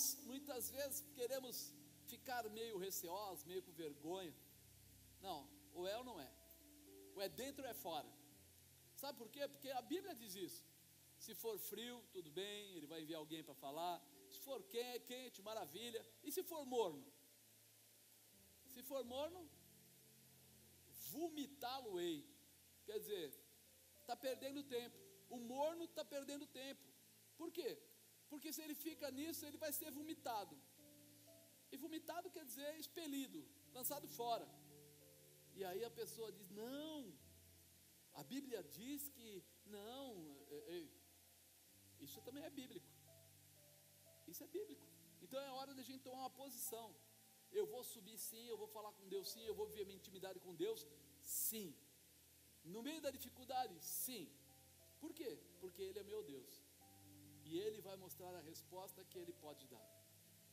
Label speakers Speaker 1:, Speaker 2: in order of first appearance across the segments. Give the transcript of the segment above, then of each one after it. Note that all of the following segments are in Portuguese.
Speaker 1: Nós muitas vezes queremos ficar meio receosos, meio com vergonha. Não, ou é ou não é. Ou é dentro ou é fora. Sabe por quê? Porque a Bíblia diz isso. Se for frio, tudo bem, ele vai enviar alguém para falar. Se for quente, maravilha. E se for morno? Se for morno, vomitá-lo-ei. Quer dizer, está perdendo tempo. O morno está perdendo tempo. Por quê? Porque se ele fica nisso, ele vai ser vomitado. E vomitado quer dizer expelido, lançado fora. E aí a pessoa diz: Não, a Bíblia diz que não. É, é, isso também é bíblico. Isso é bíblico. Então é hora de a gente tomar uma posição. Eu vou subir sim, eu vou falar com Deus sim, eu vou viver minha intimidade com Deus sim. No meio da dificuldade, sim. Por quê? Porque Ele é meu Deus. E Ele vai mostrar a resposta que Ele pode dar,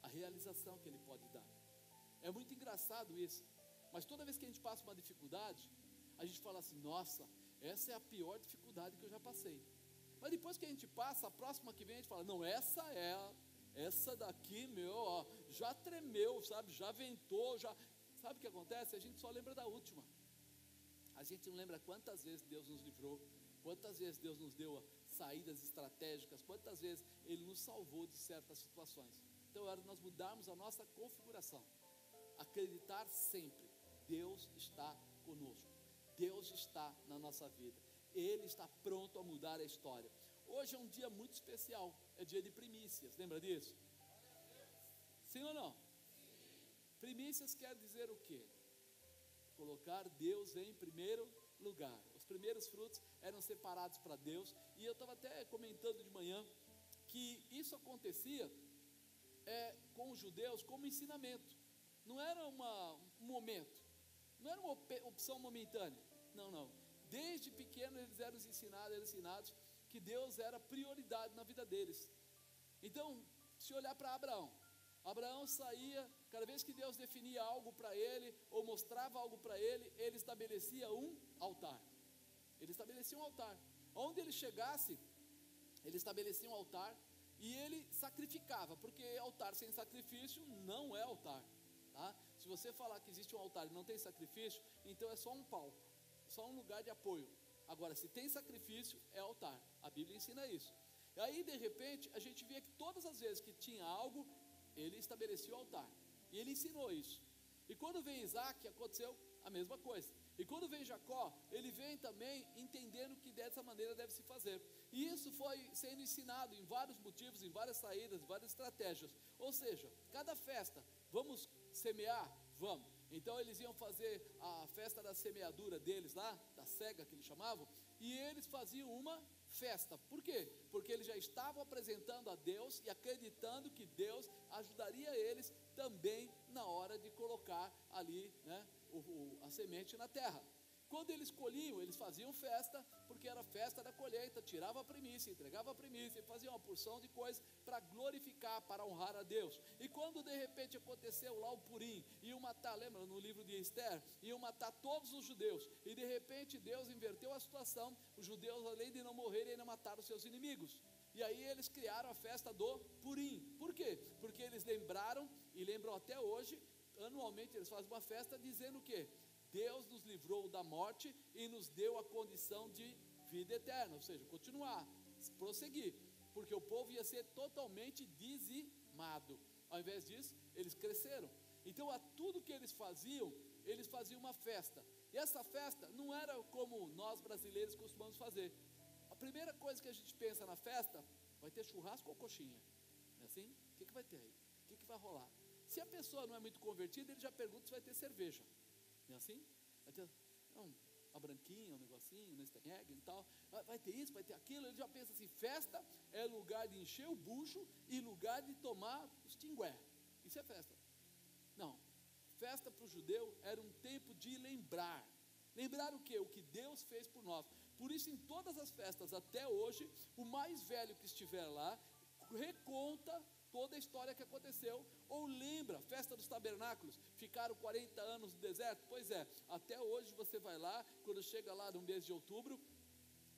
Speaker 1: a realização que Ele pode dar. É muito engraçado isso. Mas toda vez que a gente passa uma dificuldade, a gente fala assim: nossa, essa é a pior dificuldade que eu já passei. Mas depois que a gente passa, a próxima que vem, a gente fala: não, essa é essa daqui, meu, ó, já tremeu, sabe? Já ventou, já. Sabe o que acontece? A gente só lembra da última. A gente não lembra quantas vezes Deus nos livrou, quantas vezes Deus nos deu saídas estratégicas, quantas vezes Ele nos salvou de certas situações. Então é hora de nós mudarmos a nossa configuração. Acreditar sempre, Deus está conosco. Deus está na nossa vida. Ele está pronto a mudar a história. Hoje é um dia muito especial, é dia de primícias, lembra disso? Sim ou não? Primícias quer dizer o quê? Colocar Deus em primeiro lugar. Os primeiros frutos eram separados para Deus, e eu estava até comentando de manhã que isso acontecia é, com os judeus como ensinamento, não era uma, um momento, não era uma opção momentânea, não, não. Desde pequeno eles eram ensinados, eram ensinados que Deus era prioridade na vida deles. Então, se olhar para Abraão, Abraão saía, cada vez que Deus definia algo para ele, ou mostrava algo para ele, ele estabelecia um altar. Ele estabelecia um altar. Onde ele chegasse, ele estabelecia um altar e ele sacrificava, porque altar sem sacrifício não é altar. Tá? Se você falar que existe um altar e não tem sacrifício, então é só um palco só um lugar de apoio. Agora, se tem sacrifício, é altar. A Bíblia ensina isso. E aí, de repente, a gente via que todas as vezes que tinha algo, ele estabeleceu o altar. E ele ensinou isso. E quando vem Isaac, aconteceu a mesma coisa. E quando vem Jacó, ele vem também entendendo que dessa maneira deve se fazer. E isso foi sendo ensinado em vários motivos, em várias saídas, em várias estratégias. Ou seja, cada festa, vamos semear? Vamos. Então eles iam fazer a festa da semeadura deles lá, da cega que eles chamavam, e eles faziam uma festa. Por quê? Porque eles já estavam apresentando a Deus e acreditando que Deus ajudaria eles também na hora de colocar ali né, o, a semente na terra. Quando eles colhiam, eles faziam festa, porque era festa da colheita, tirava a primícia, entregava a primícia, fazia uma porção de coisas para glorificar, para honrar a Deus. E quando de repente aconteceu lá o Purim, iam matar, lembra no livro de Esther, iam matar todos os judeus, e de repente Deus inverteu a situação, os judeus, além de não morrerem, ainda mataram seus inimigos. E aí eles criaram a festa do Purim. Por quê? Porque eles lembraram, e lembram até hoje, anualmente eles fazem uma festa dizendo o quê? Deus nos livrou da morte e nos deu a condição de vida eterna, ou seja, continuar, prosseguir, porque o povo ia ser totalmente dizimado. Ao invés disso, eles cresceram. Então, a tudo que eles faziam, eles faziam uma festa. E essa festa não era como nós brasileiros costumamos fazer. A primeira coisa que a gente pensa na festa, vai ter churrasco ou coxinha? Não é assim? O que, que vai ter aí? O que, que vai rolar? Se a pessoa não é muito convertida, ele já pergunta se vai ter cerveja. Não é assim? Vai ter não, uma branquinha, um negocinho, um egg e tal. Vai, vai, ter isso, vai ter aquilo. Ele já pensa assim: festa é lugar de encher o bucho e lugar de tomar os tingué. Isso é festa. Não. Festa para o judeu era um tempo de lembrar. Lembrar o que? O que Deus fez por nós. Por isso, em todas as festas até hoje, o mais velho que estiver lá reconta toda a história que aconteceu. Ou lembra, festa dos tabernáculos, ficaram 40 anos no deserto? Pois é, até hoje você vai lá, quando chega lá no mês de outubro,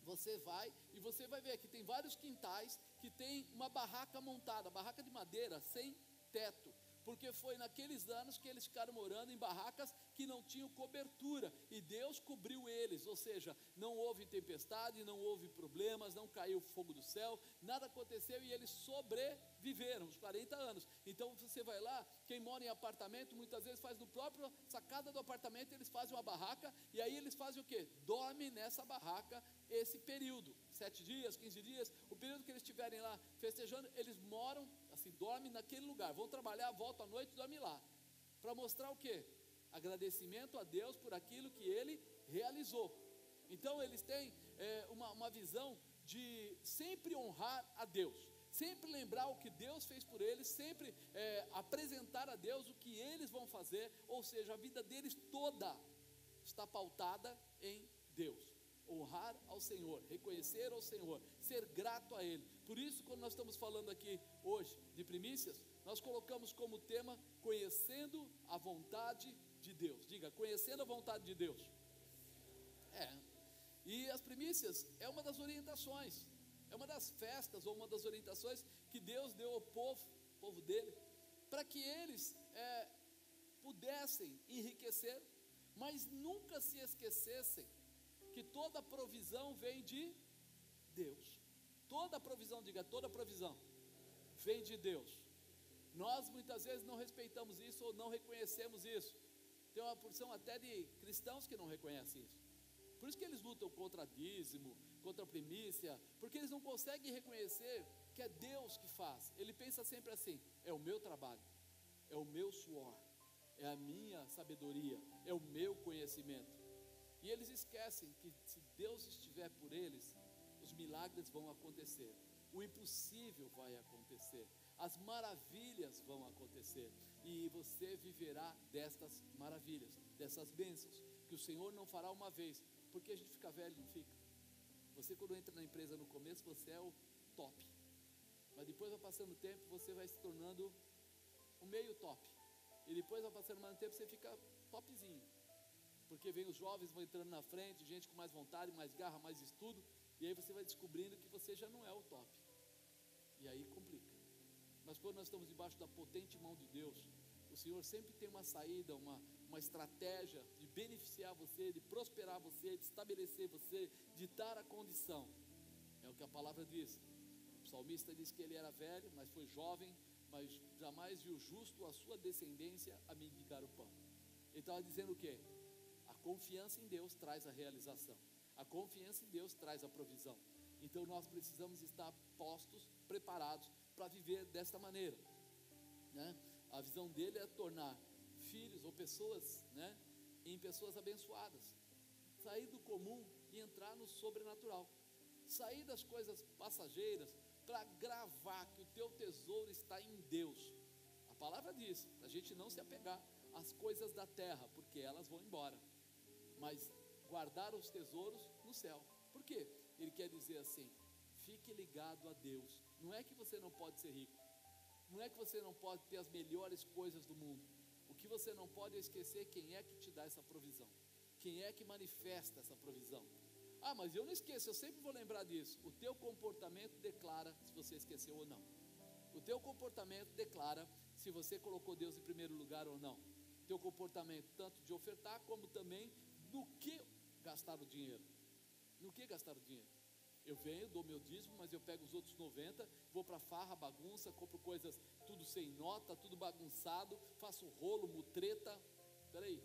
Speaker 1: você vai e você vai ver que tem vários quintais que tem uma barraca montada, barraca de madeira sem teto porque foi naqueles anos que eles ficaram morando em barracas que não tinham cobertura, e Deus cobriu eles, ou seja, não houve tempestade, não houve problemas, não caiu fogo do céu, nada aconteceu e eles sobreviveram os 40 anos. Então você vai lá, quem mora em apartamento, muitas vezes faz no próprio sacada do apartamento, eles fazem uma barraca, e aí eles fazem o que? Dorme nessa barraca esse período, sete dias, 15 dias, o período que eles estiverem lá festejando, eles moram dorme naquele lugar, vão trabalhar, voltam à noite, dorme lá. Para mostrar o que? Agradecimento a Deus por aquilo que ele realizou. Então eles têm é, uma, uma visão de sempre honrar a Deus, sempre lembrar o que Deus fez por eles, sempre é, apresentar a Deus o que eles vão fazer, ou seja, a vida deles toda está pautada em Deus honrar ao Senhor, reconhecer ao Senhor, ser grato a Ele. Por isso, quando nós estamos falando aqui hoje de primícias, nós colocamos como tema conhecendo a vontade de Deus. Diga, conhecendo a vontade de Deus. É. E as primícias é uma das orientações, é uma das festas ou uma das orientações que Deus deu ao povo, povo dele, para que eles é, pudessem enriquecer, mas nunca se esquecessem que toda provisão vem de Deus. Toda provisão, diga, toda provisão vem de Deus. Nós muitas vezes não respeitamos isso ou não reconhecemos isso. Tem uma porção até de cristãos que não reconhecem isso. Por isso que eles lutam contra dízimo, contra primícia, porque eles não conseguem reconhecer que é Deus que faz. Ele pensa sempre assim: é o meu trabalho, é o meu suor, é a minha sabedoria, é o meu conhecimento. E eles esquecem que se Deus estiver por eles, os milagres vão acontecer, o impossível vai acontecer, as maravilhas vão acontecer, e você viverá destas maravilhas, dessas bênçãos, que o Senhor não fará uma vez, porque a gente fica velho, não fica. Você, quando entra na empresa no começo, você é o top, mas depois vai passando o tempo, você vai se tornando o meio top, e depois vai passando mais tempo, você fica topzinho porque vem os jovens vão entrando na frente, gente com mais vontade, mais garra, mais estudo, e aí você vai descobrindo que você já não é o top. E aí complica. Mas quando nós estamos debaixo da potente mão de Deus, o Senhor sempre tem uma saída, uma, uma estratégia de beneficiar você, de prosperar você, de estabelecer você, de dar a condição. É o que a palavra diz. O salmista diz que ele era velho, mas foi jovem, mas jamais viu justo a sua descendência a mendigar o pão. Ele estava dizendo o quê? Confiança em Deus traz a realização. A confiança em Deus traz a provisão. Então nós precisamos estar postos, preparados para viver desta maneira. Né? A visão dele é tornar filhos ou pessoas né, em pessoas abençoadas. Sair do comum e entrar no sobrenatural. Sair das coisas passageiras para gravar que o teu tesouro está em Deus. A palavra diz, a gente não se apegar às coisas da terra, porque elas vão embora mas guardar os tesouros no céu. Por quê? Ele quer dizer assim: fique ligado a Deus. Não é que você não pode ser rico, não é que você não pode ter as melhores coisas do mundo. O que você não pode é esquecer quem é que te dá essa provisão, quem é que manifesta essa provisão. Ah, mas eu não esqueço, eu sempre vou lembrar disso. O teu comportamento declara se você esqueceu ou não. O teu comportamento declara se você colocou Deus em primeiro lugar ou não. Teu comportamento, tanto de ofertar como também no que gastar o dinheiro? No que gastar o dinheiro? Eu venho, dou meu dízimo, mas eu pego os outros 90, vou para farra, bagunça, compro coisas tudo sem nota, tudo bagunçado, faço rolo, mutreta. Peraí,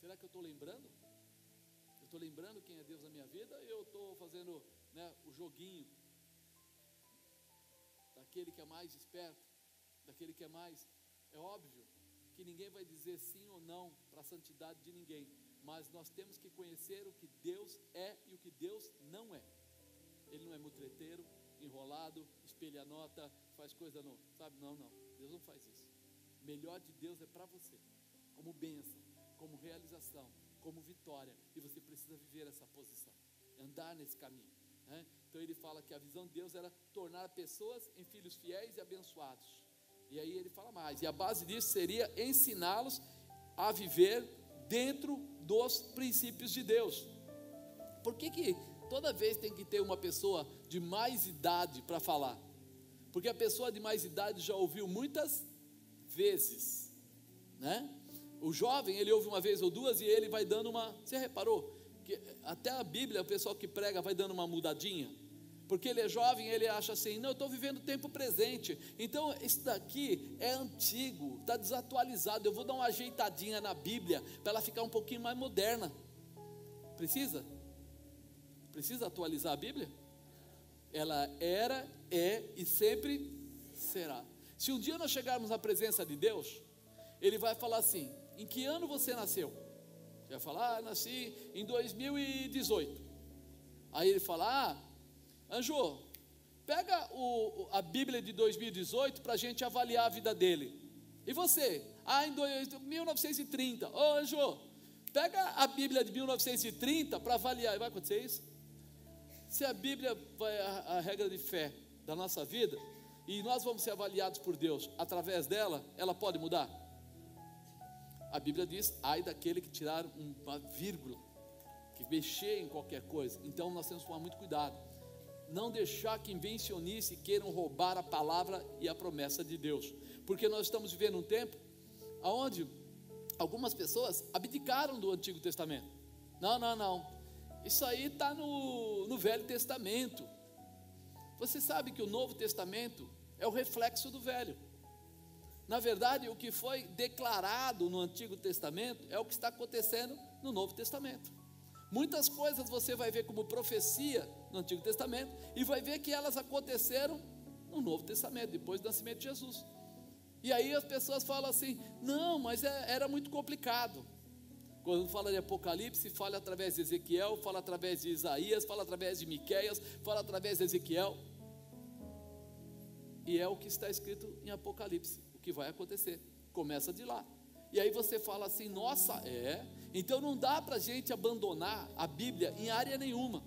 Speaker 1: será que eu estou lembrando? Eu estou lembrando quem é Deus na minha vida? Eu estou fazendo né, o joguinho daquele que é mais esperto, daquele que é mais. É óbvio que ninguém vai dizer sim ou não para a santidade de ninguém, mas nós temos que conhecer o que Deus é e o que Deus não é. Ele não é mutreteiro, enrolado, espelha nota, faz coisa não, sabe? Não, não. Deus não faz isso. O melhor de Deus é para você, como bênção, como realização, como vitória, e você precisa viver essa posição, andar nesse caminho. Né? Então ele fala que a visão de Deus era tornar pessoas em filhos fiéis e abençoados. E aí ele fala mais, e a base disso seria ensiná-los a viver dentro dos princípios de Deus. Por que, que toda vez tem que ter uma pessoa de mais idade para falar? Porque a pessoa de mais idade já ouviu muitas vezes, né? O jovem, ele ouve uma vez ou duas e ele vai dando uma. Você reparou? Que até a Bíblia, o pessoal que prega vai dando uma mudadinha. Porque ele é jovem, ele acha assim: não, eu estou vivendo o tempo presente. Então, isso daqui é antigo, está desatualizado. Eu vou dar uma ajeitadinha na Bíblia para ela ficar um pouquinho mais moderna. Precisa? Precisa atualizar a Bíblia? Ela era, é e sempre será. Se um dia nós chegarmos na presença de Deus, Ele vai falar assim: em que ano você nasceu? Você vai falar, ah, nasci em 2018. Aí ele fala, ah, Anjo, pega o, a Bíblia de 2018 para a gente avaliar a vida dele. E você? Ah, em 1930. Ô oh, Anjo, pega a Bíblia de 1930 para avaliar. Vai acontecer isso? Se a Bíblia vai a, a regra de fé da nossa vida, e nós vamos ser avaliados por Deus através dela, ela pode mudar? A Bíblia diz: ai daquele que tirar uma vírgula, que mexer em qualquer coisa. Então nós temos que tomar muito cuidado. Não deixar que invencionice queiram roubar a palavra e a promessa de Deus. Porque nós estamos vivendo um tempo onde algumas pessoas abdicaram do Antigo Testamento. Não, não, não. Isso aí está no, no Velho Testamento. Você sabe que o Novo Testamento é o reflexo do Velho. Na verdade, o que foi declarado no Antigo Testamento é o que está acontecendo no Novo Testamento. Muitas coisas você vai ver como profecia no Antigo Testamento e vai ver que elas aconteceram no Novo Testamento, depois do nascimento de Jesus. E aí as pessoas falam assim: não, mas é, era muito complicado. Quando fala de Apocalipse, fala através de Ezequiel, fala através de Isaías, fala através de Miqueias, fala através de Ezequiel. E é o que está escrito em Apocalipse que vai acontecer. Começa de lá. E aí você fala assim: nossa, é. Então não dá para a gente abandonar a Bíblia em área nenhuma.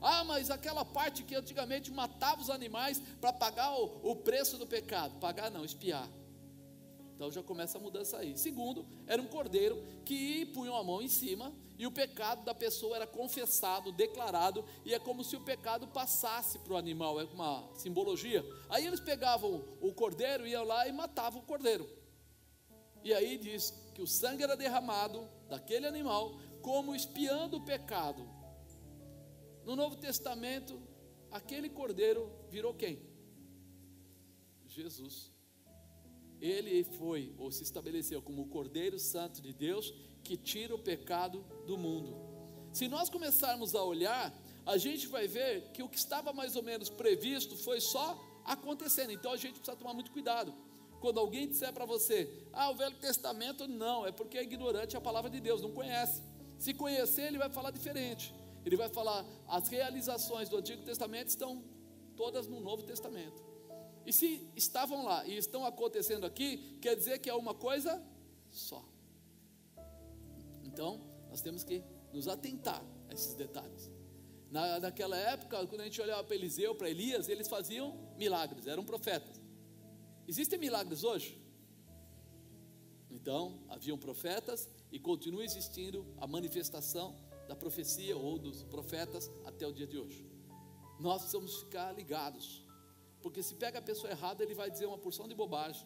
Speaker 1: Ah, mas aquela parte que antigamente matava os animais para pagar o, o preço do pecado. Pagar não, espiar. Então já começa a mudança aí. Segundo, era um cordeiro que punham a mão em cima e o pecado da pessoa era confessado, declarado, e é como se o pecado passasse para o animal, é uma simbologia. Aí eles pegavam o cordeiro, iam lá e matavam o cordeiro. E aí diz que o sangue era derramado daquele animal, como espiando o pecado. No Novo Testamento, aquele cordeiro virou quem? Jesus ele foi ou se estabeleceu como o Cordeiro Santo de Deus que tira o pecado do mundo. Se nós começarmos a olhar, a gente vai ver que o que estava mais ou menos previsto foi só acontecendo. Então a gente precisa tomar muito cuidado. Quando alguém disser para você, ah, o Velho Testamento, não, é porque é ignorante a palavra de Deus, não conhece. Se conhecer, ele vai falar diferente. Ele vai falar, as realizações do Antigo Testamento estão todas no Novo Testamento. E se estavam lá e estão acontecendo aqui, quer dizer que é uma coisa só. Então, nós temos que nos atentar a esses detalhes. Na, naquela época, quando a gente olhava para Eliseu, para Elias, eles faziam milagres, eram profetas. Existem milagres hoje? Então, haviam profetas e continua existindo a manifestação da profecia ou dos profetas até o dia de hoje. Nós precisamos ficar ligados porque se pega a pessoa errada, ele vai dizer uma porção de bobagem.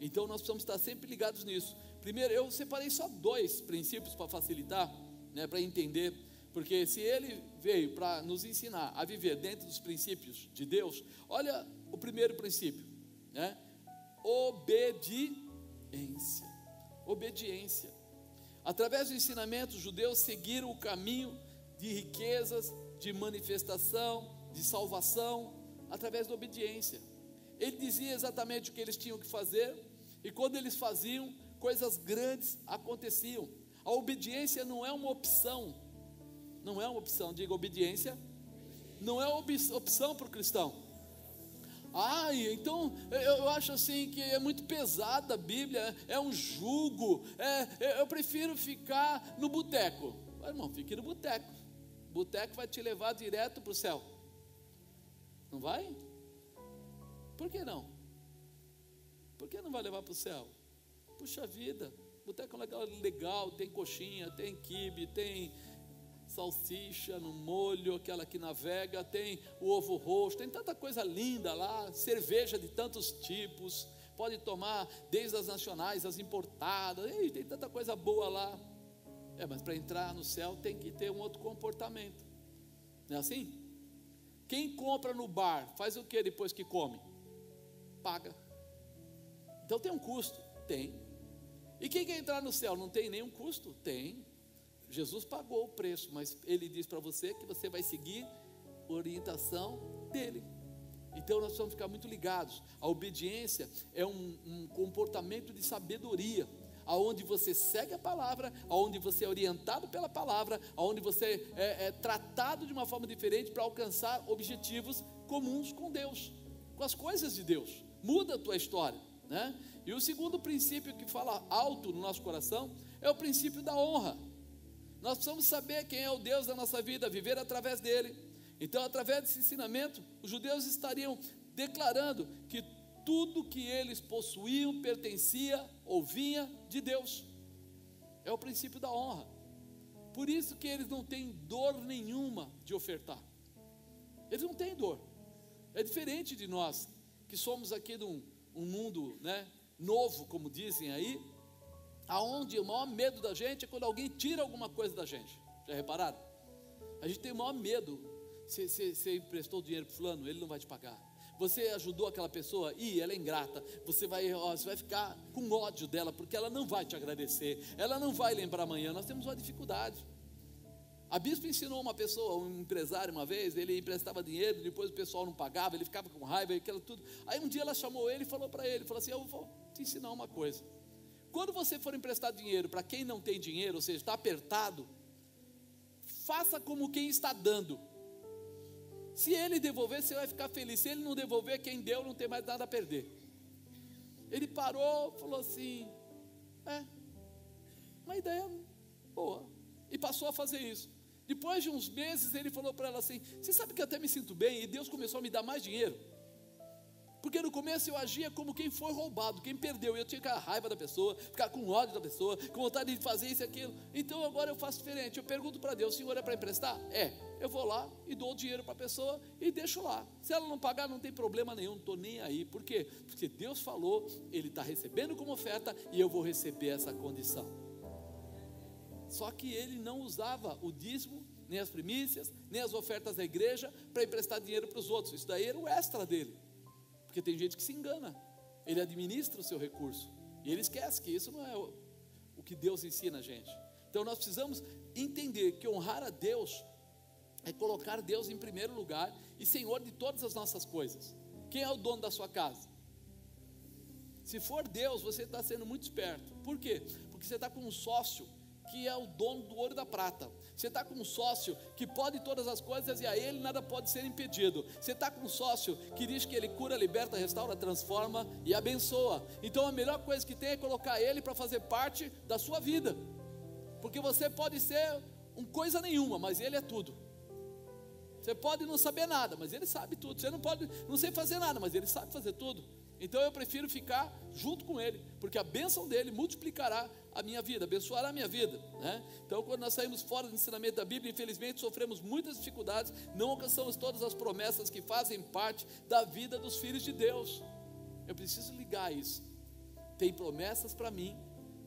Speaker 1: Então nós precisamos estar sempre ligados nisso. Primeiro, eu separei só dois princípios para facilitar, né, para entender, porque se ele veio para nos ensinar a viver dentro dos princípios de Deus, olha o primeiro princípio, né? Obediência. Obediência. Através do ensinamento, os judeus seguiram o caminho de riquezas, de manifestação, de salvação, através da obediência. Ele dizia exatamente o que eles tinham que fazer, e quando eles faziam, coisas grandes aconteciam. A obediência não é uma opção, não é uma opção, diga obediência, não é opção para o cristão. Ai, então eu acho assim que é muito pesada a Bíblia, é um jugo, é, eu prefiro ficar no boteco. Irmão, fique no boteco. Boteco vai te levar direto para o céu. Não vai? Por que não? Por que não vai levar para o céu? Puxa vida, boteco legal, legal, tem coxinha, tem quibe, tem salsicha no molho, aquela que navega, tem o ovo roxo, tem tanta coisa linda lá, cerveja de tantos tipos, pode tomar desde as nacionais, as importadas, tem tanta coisa boa lá. É, mas para entrar no céu tem que ter um outro comportamento. Não é assim? Quem compra no bar faz o que depois que come? Paga. Então tem um custo? Tem. E quem quer entrar no céu não tem nenhum custo? Tem. Jesus pagou o preço, mas ele diz para você que você vai seguir a orientação dele. Então nós precisamos ficar muito ligados. A obediência é um, um comportamento de sabedoria, aonde você segue a palavra, aonde você é orientado pela palavra, aonde você é, é tratado de uma forma diferente para alcançar objetivos comuns com Deus, com as coisas de Deus. Muda a tua história, né? E o segundo princípio que fala alto no nosso coração é o princípio da honra. Nós precisamos saber quem é o Deus da nossa vida, viver através dele. Então, através desse ensinamento, os judeus estariam declarando que tudo que eles possuíam pertencia ou vinha de Deus. É o princípio da honra. Por isso que eles não têm dor nenhuma de ofertar. Eles não têm dor. É diferente de nós, que somos aqui num um mundo né, novo, como dizem aí, aonde o maior medo da gente é quando alguém tira alguma coisa da gente. Já repararam? A gente tem o maior medo. Você, você, você emprestou dinheiro para fulano, ele não vai te pagar. Você ajudou aquela pessoa, e ela é ingrata. Você vai, ó, você vai ficar com ódio dela, porque ela não vai te agradecer. Ela não vai lembrar amanhã. Nós temos uma dificuldade. A bispo ensinou uma pessoa, um empresário, uma vez, ele emprestava dinheiro, depois o pessoal não pagava, ele ficava com raiva, aquilo tudo. Aí um dia ela chamou ele e falou para ele, falou assim: "Eu vou te ensinar uma coisa. Quando você for emprestar dinheiro para quem não tem dinheiro, ou seja, está apertado, faça como quem está dando. Se ele devolver, você vai ficar feliz. Se ele não devolver, quem deu não tem mais nada a perder. Ele parou, falou assim: É, uma ideia boa. E passou a fazer isso. Depois de uns meses, ele falou para ela assim: Você sabe que eu até me sinto bem? E Deus começou a me dar mais dinheiro. Porque no começo eu agia como quem foi roubado, quem perdeu. Eu tinha aquela raiva da pessoa, ficar com ódio da pessoa, com vontade de fazer isso e aquilo. Então agora eu faço diferente. Eu pergunto para Deus: Senhor, é para emprestar? É. Eu vou lá e dou o dinheiro para a pessoa e deixo lá. Se ela não pagar, não tem problema nenhum, não estou nem aí. Por quê? Porque Deus falou, Ele está recebendo como oferta e eu vou receber essa condição. Só que ele não usava o dízimo, nem as primícias, nem as ofertas da igreja para emprestar dinheiro para os outros. Isso daí era o extra dele. Porque tem gente que se engana. Ele administra o seu recurso. E ele esquece que isso não é o, o que Deus ensina a gente. Então nós precisamos entender que honrar a Deus é colocar Deus em primeiro lugar e Senhor de todas as nossas coisas. Quem é o dono da sua casa? Se for Deus, você está sendo muito esperto. Por quê? Porque você está com um sócio que é o dono do ouro e da prata. Você está com um sócio que pode todas as coisas e a ele nada pode ser impedido. Você está com um sócio que diz que ele cura, liberta, restaura, transforma e abençoa. Então a melhor coisa que tem é colocar ele para fazer parte da sua vida. Porque você pode ser um coisa nenhuma, mas ele é tudo. Você pode não saber nada, mas ele sabe tudo. Você não pode não sei fazer nada, mas ele sabe fazer tudo. Então eu prefiro ficar junto com ele, porque a bênção dele multiplicará a minha vida, abençoará a minha vida. Né? Então, quando nós saímos fora do ensinamento da Bíblia, infelizmente sofremos muitas dificuldades, não alcançamos todas as promessas que fazem parte da vida dos filhos de Deus. Eu preciso ligar isso. Tem promessas para mim,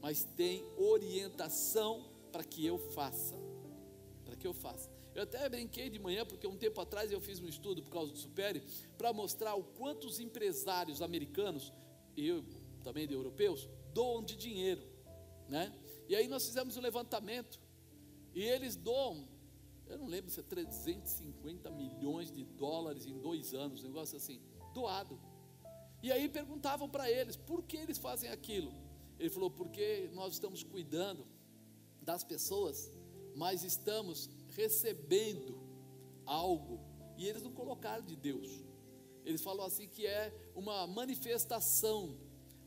Speaker 1: mas tem orientação para que eu faça. Para que eu faça. Eu até brinquei de manhã, porque um tempo atrás eu fiz um estudo por causa do Supere, para mostrar o quanto os empresários americanos, e eu também de europeus, doam de dinheiro. Né? E aí nós fizemos um levantamento, e eles doam, eu não lembro se é 350 milhões de dólares em dois anos, um negócio assim, doado. E aí perguntavam para eles, por que eles fazem aquilo? Ele falou, porque nós estamos cuidando das pessoas, mas estamos recebendo algo, e eles não colocaram de Deus, eles falam assim que é uma manifestação.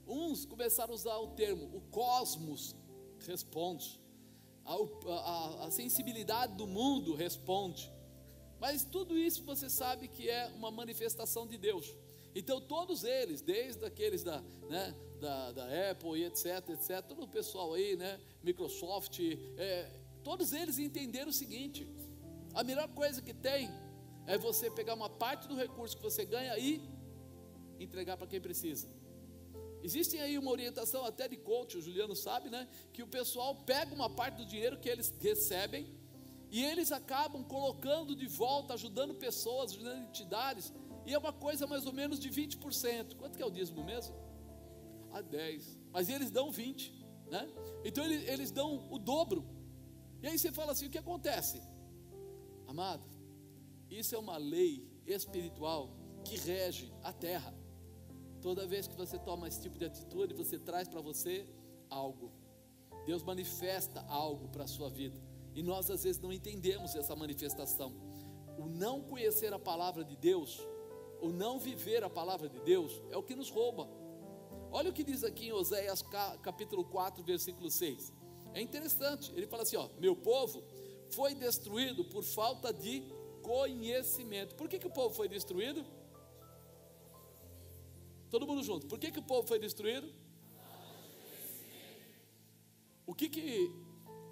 Speaker 1: Uns começaram a usar o termo, o cosmos responde. a, a, a sensibilidade do mundo responde. Mas tudo isso você sabe que é uma manifestação de Deus. Então todos eles, desde aqueles da, né, da, da Apple e etc, etc, todo o pessoal aí, né, Microsoft, é, todos eles entenderam o seguinte: a melhor coisa que tem é você pegar uma parte do recurso que você ganha e entregar para quem precisa. Existem aí uma orientação até de coach, o Juliano sabe, né? Que o pessoal pega uma parte do dinheiro que eles recebem e eles acabam colocando de volta, ajudando pessoas, ajudando entidades, e é uma coisa mais ou menos de 20%. Quanto que é o dízimo mesmo? A 10. Mas eles dão 20, né? Então eles, eles dão o dobro. E aí você fala assim: o que acontece? Amado, isso é uma lei espiritual que rege a terra. Toda vez que você toma esse tipo de atitude, você traz para você algo. Deus manifesta algo para a sua vida. E nós às vezes não entendemos essa manifestação. O não conhecer a palavra de Deus, o não viver a palavra de Deus, é o que nos rouba. Olha o que diz aqui em Oséias capítulo 4, versículo 6. É interessante, ele fala assim: ó, meu povo foi destruído por falta de conhecimento. Por que, que o povo foi destruído? Todo mundo junto. Por que, que o povo foi destruído? O que, que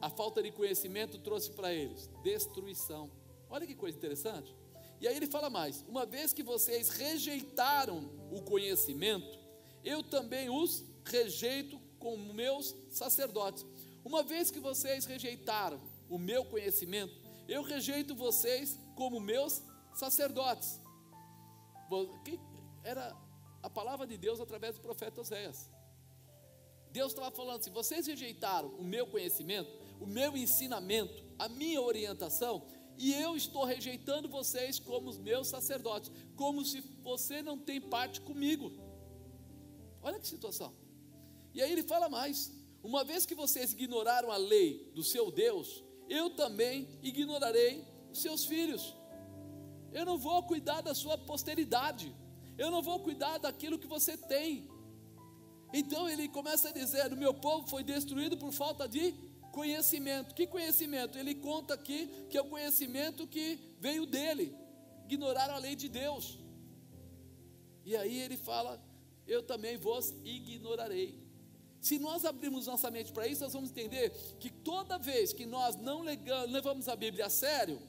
Speaker 1: a falta de conhecimento trouxe para eles? Destruição. Olha que coisa interessante. E aí ele fala mais: uma vez que vocês rejeitaram o conhecimento, eu também os rejeito como meus sacerdotes. Uma vez que vocês rejeitaram o meu conhecimento, eu rejeito vocês como meus sacerdotes. Era a palavra de Deus através do profeta Oséias. Deus estava falando assim: vocês rejeitaram o meu conhecimento, o meu ensinamento, a minha orientação, e eu estou rejeitando vocês como os meus sacerdotes, como se você não tem parte comigo. Olha que situação. E aí ele fala mais: uma vez que vocês ignoraram a lei do seu Deus, eu também ignorarei os seus filhos. Eu não vou cuidar da sua posteridade. Eu não vou cuidar daquilo que você tem. Então ele começa a dizer: o meu povo foi destruído por falta de conhecimento. Que conhecimento? Ele conta aqui que é o conhecimento que veio dele. Ignoraram a lei de Deus. E aí ele fala: Eu também vos ignorarei. Se nós abrirmos nossa mente para isso, nós vamos entender que toda vez que nós não levamos a Bíblia a sério,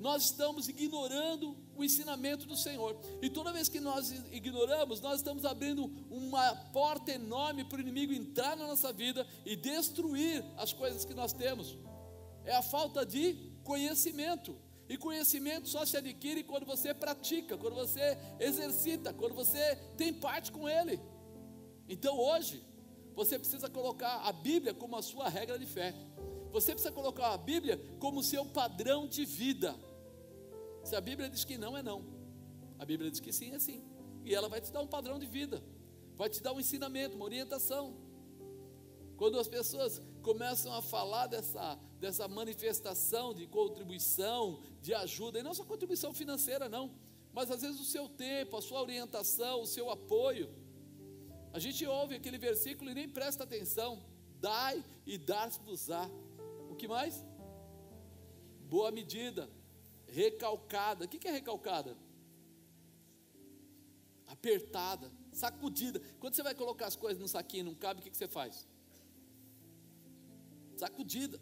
Speaker 1: nós estamos ignorando o ensinamento do Senhor. E toda vez que nós ignoramos, nós estamos abrindo uma porta enorme para o inimigo entrar na nossa vida e destruir as coisas que nós temos. É a falta de conhecimento. E conhecimento só se adquire quando você pratica, quando você exercita, quando você tem parte com ele. Então hoje, você precisa colocar a Bíblia como a sua regra de fé. Você precisa colocar a Bíblia como seu padrão de vida. Se a Bíblia diz que não, é não. A Bíblia diz que sim, é sim. E ela vai te dar um padrão de vida, vai te dar um ensinamento, uma orientação. Quando as pessoas começam a falar dessa, dessa manifestação de contribuição, de ajuda, e não só contribuição financeira, não, mas às vezes o seu tempo, a sua orientação, o seu apoio. A gente ouve aquele versículo e nem presta atenção. Dai e dar-se-vos-á. O que mais? Boa medida, recalcada. O que é recalcada? Apertada, sacudida. Quando você vai colocar as coisas no saquinho não cabe, o que você faz? Sacudida,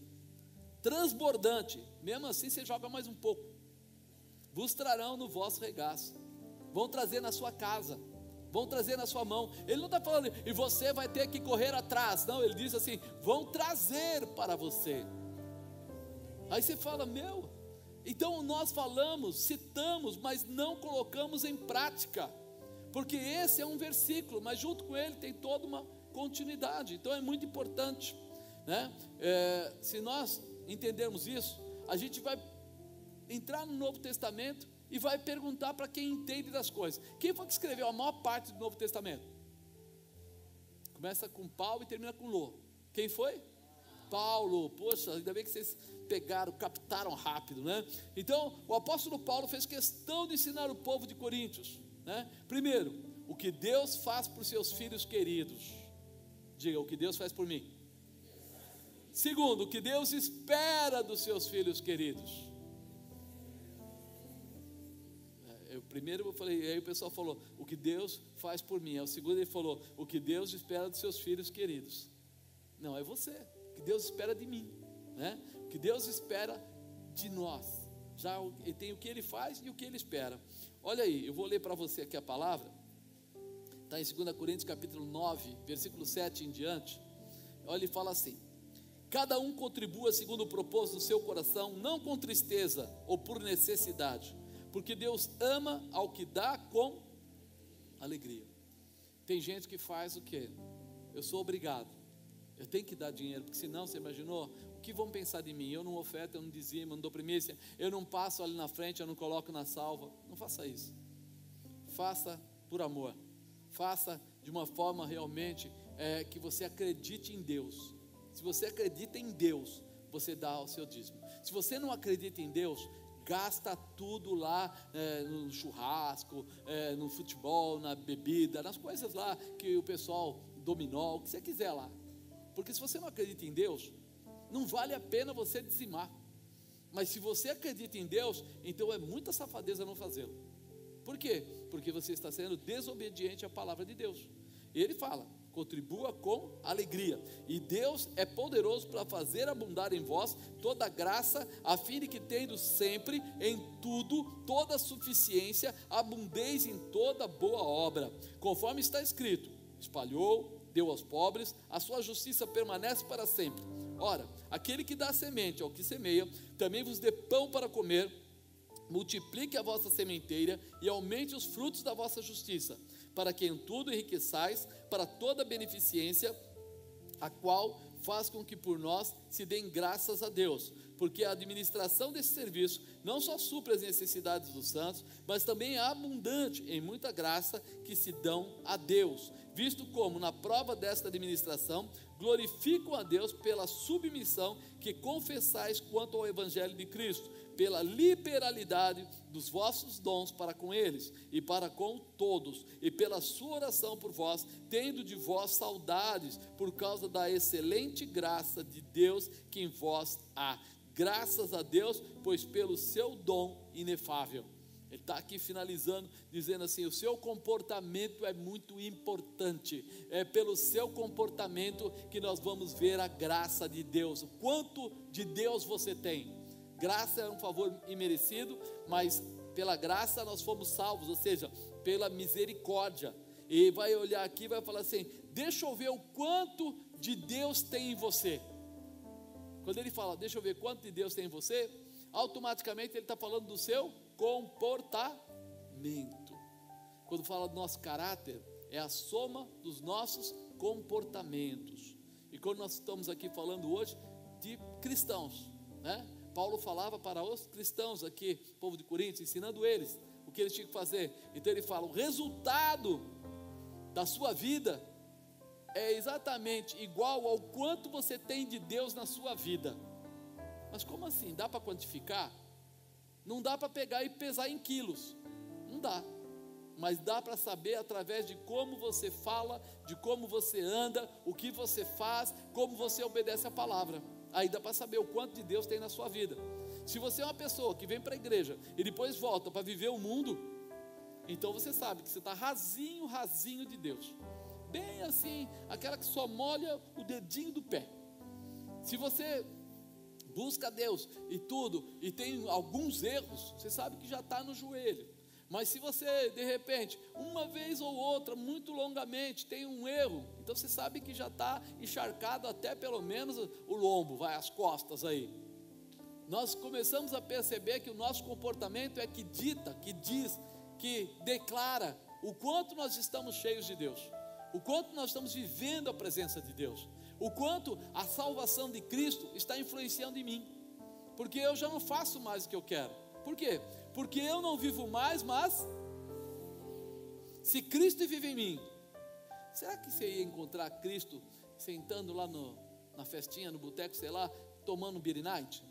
Speaker 1: transbordante. Mesmo assim, você joga mais um pouco. Vos trarão no vosso regaço, vão trazer na sua casa, vão trazer na sua mão. Ele não está falando, e você vai ter que correr atrás. Não, ele diz assim: vão trazer para você. Aí você fala, meu, então nós falamos, citamos, mas não colocamos em prática, porque esse é um versículo, mas junto com ele tem toda uma continuidade, então é muito importante, né? É, se nós entendermos isso, a gente vai entrar no Novo Testamento e vai perguntar para quem entende das coisas. Quem foi que escreveu a maior parte do Novo Testamento? Começa com Paulo e termina com Lô. Quem foi? Paulo. Poxa, ainda bem que vocês pegaram, captaram rápido, né? Então, o apóstolo Paulo fez questão de ensinar o povo de Coríntios, né? Primeiro, o que Deus faz por seus filhos queridos. Diga, o que Deus faz por mim. Segundo, o que Deus espera dos seus filhos queridos. Eu primeiro eu falei, aí o pessoal falou, o que Deus faz por mim. Aí o segundo ele falou, o que Deus espera dos seus filhos queridos. Não, é você. O que Deus espera de mim, né? O que Deus espera de nós. Já tem o que ele faz e o que ele espera. Olha aí, eu vou ler para você aqui a palavra. Está em 2 Coríntios capítulo 9, versículo 7 em diante. Olha, ele fala assim: Cada um contribua segundo o propósito do seu coração, não com tristeza ou por necessidade, porque Deus ama ao que dá com alegria. Tem gente que faz o quê? Eu sou obrigado, eu tenho que dar dinheiro, porque senão, você imaginou? O que vão pensar de mim? Eu não oferto, eu não dizimo, eu não dou primícia, eu não passo ali na frente, eu não coloco na salva. Não faça isso. Faça por amor. Faça de uma forma realmente é, que você acredite em Deus. Se você acredita em Deus, você dá o seu dízimo. Se você não acredita em Deus, gasta tudo lá é, no churrasco, é, no futebol, na bebida, nas coisas lá que o pessoal dominou, o que você quiser lá. Porque se você não acredita em Deus, não vale a pena você dizimar. Mas se você acredita em Deus, então é muita safadeza não fazê-lo. Por quê? Porque você está sendo desobediente à palavra de Deus. E ele fala: contribua com alegria. E Deus é poderoso para fazer abundar em vós toda graça, a fim de que tendo sempre em tudo toda suficiência, abundeis em toda boa obra, conforme está escrito: espalhou, deu aos pobres, a sua justiça permanece para sempre. Ora, aquele que dá semente ao que semeia, também vos dê pão para comer, multiplique a vossa sementeira e aumente os frutos da vossa justiça para que em tudo enriqueçais para toda beneficência, a qual faz com que por nós se deem graças a Deus, porque a administração desse serviço não só supre as necessidades dos santos, mas também é abundante em muita graça que se dão a Deus, visto como na prova desta administração glorificam a Deus pela submissão que confessais quanto ao evangelho de Cristo pela liberalidade dos vossos dons para com eles e para com todos, e pela sua oração por vós, tendo de vós saudades, por causa da excelente graça de Deus que em vós há. Graças a Deus, pois pelo seu dom inefável. Ele está aqui finalizando, dizendo assim: o seu comportamento é muito importante. É pelo seu comportamento que nós vamos ver a graça de Deus. O quanto de Deus você tem Graça é um favor imerecido, mas pela graça nós fomos salvos, ou seja, pela misericórdia. E vai olhar aqui e vai falar assim: deixa eu ver o quanto de Deus tem em você. Quando ele fala, deixa eu ver quanto de Deus tem em você, automaticamente ele está falando do seu comportamento. Quando fala do nosso caráter, é a soma dos nossos comportamentos. E quando nós estamos aqui falando hoje de cristãos, né? Paulo falava para os cristãos aqui, povo de Coríntios, ensinando eles o que eles tinham que fazer. Então ele fala: o resultado da sua vida é exatamente igual ao quanto você tem de Deus na sua vida. Mas como assim? Dá para quantificar? Não dá para pegar e pesar em quilos. Não dá. Mas dá para saber através de como você fala, de como você anda, o que você faz, como você obedece a palavra aí dá para saber o quanto de Deus tem na sua vida. Se você é uma pessoa que vem para a igreja e depois volta para viver o mundo, então você sabe que você está rasinho, rasinho de Deus. Bem assim, aquela que só molha o dedinho do pé. Se você busca Deus e tudo, e tem alguns erros, você sabe que já está no joelho. Mas se você, de repente, uma vez ou outra, muito longamente, tem um erro, então você sabe que já está encharcado até pelo menos o lombo, vai, as costas aí. Nós começamos a perceber que o nosso comportamento é que dita, que diz, que declara o quanto nós estamos cheios de Deus, o quanto nós estamos vivendo a presença de Deus, o quanto a salvação de Cristo está influenciando em mim, porque eu já não faço mais o que eu quero. Por quê? porque eu não vivo mais, mas se Cristo vive em mim, será que você ia encontrar Cristo sentando lá no, na festinha, no boteco, sei lá, tomando um beer night?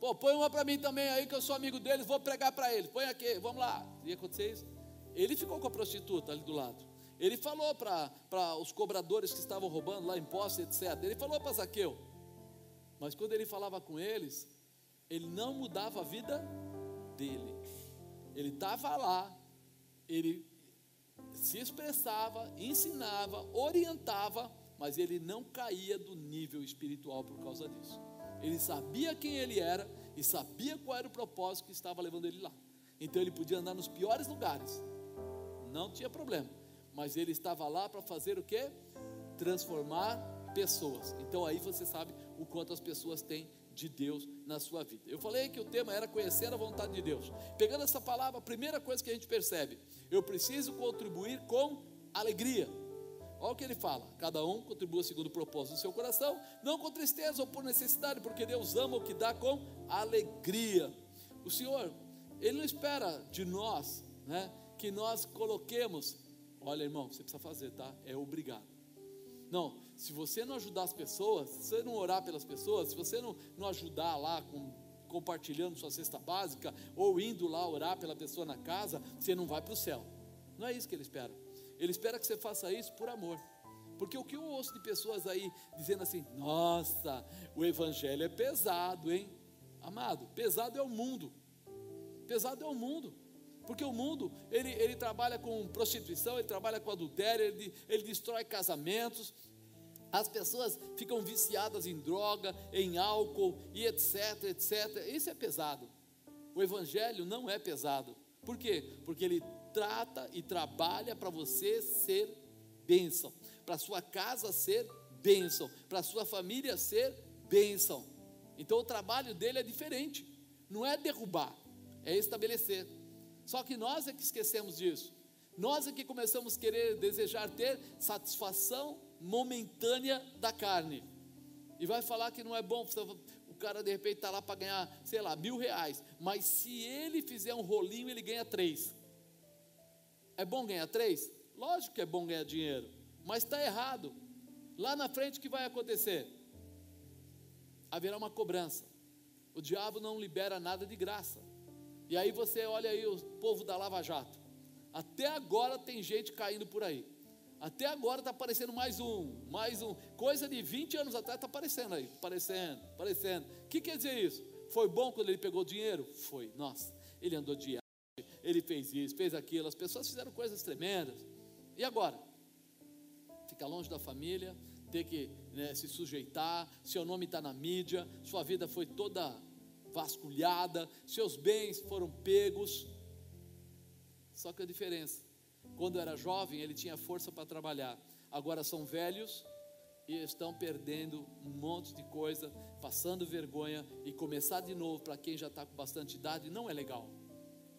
Speaker 1: Pô, põe uma para mim também aí, que eu sou amigo deles, vou pregar para eles. Põe aqui, vamos lá. Ia acontecer isso? Ele ficou com a prostituta ali do lado. Ele falou para os cobradores que estavam roubando lá impostos, etc. Ele falou para Zaqueu: Mas quando ele falava com eles, ele não mudava a vida dele. Ele estava lá, ele se expressava, ensinava, orientava, mas ele não caía do nível espiritual por causa disso. Ele sabia quem ele era e sabia qual era o propósito que estava levando ele lá. Então ele podia andar nos piores lugares, não tinha problema, mas ele estava lá para fazer o que? Transformar pessoas. Então aí você sabe o quanto as pessoas têm de Deus na sua vida. Eu falei que o tema era conhecer a vontade de Deus. Pegando essa palavra, a primeira coisa que a gente percebe, eu preciso contribuir com alegria. Olha o que ele fala: cada um contribua segundo o propósito do seu coração, não com tristeza ou por necessidade, porque Deus ama o que dá com alegria. O Senhor, Ele não espera de nós, né, que nós coloquemos. Olha, irmão, você precisa fazer, tá? É obrigado. Não, se você não ajudar as pessoas, se você não orar pelas pessoas, se você não, não ajudar lá com, compartilhando sua cesta básica, ou indo lá orar pela pessoa na casa, você não vai para o céu. Não é isso que ele espera. Ele espera que você faça isso por amor. Porque o que eu ouço de pessoas aí dizendo assim: nossa, o evangelho é pesado, hein? Amado, pesado é o mundo. Pesado é o mundo. Porque o mundo, ele, ele trabalha com prostituição, ele trabalha com adultério, ele, ele destrói casamentos, as pessoas ficam viciadas em droga, em álcool e etc, etc. Isso é pesado. O evangelho não é pesado. Por quê? Porque ele trata e trabalha para você ser bênção, para sua casa ser bênção, para sua família ser bênção. Então o trabalho dele é diferente. Não é derrubar, é estabelecer. Só que nós é que esquecemos disso. Nós é que começamos a querer, desejar ter satisfação momentânea da carne. E vai falar que não é bom, o cara de repente está lá para ganhar, sei lá, mil reais. Mas se ele fizer um rolinho, ele ganha três. É bom ganhar três? Lógico que é bom ganhar dinheiro, mas está errado. Lá na frente o que vai acontecer? Haverá uma cobrança. O diabo não libera nada de graça. E aí você olha aí o povo da Lava Jato. Até agora tem gente caindo por aí. Até agora está aparecendo mais um, mais um. Coisa de 20 anos atrás está aparecendo aí, aparecendo, aparecendo. O que quer dizer isso? Foi bom quando ele pegou dinheiro? Foi. Nossa, ele andou de arte, ele fez isso, fez aquilo. As pessoas fizeram coisas tremendas. E agora? Fica longe da família, ter que né, se sujeitar, seu nome está na mídia, sua vida foi toda vasculhada, seus bens foram pegos. Só que a diferença, quando era jovem, ele tinha força para trabalhar, agora são velhos e estão perdendo um monte de coisa, passando vergonha e começar de novo para quem já está com bastante idade não é legal.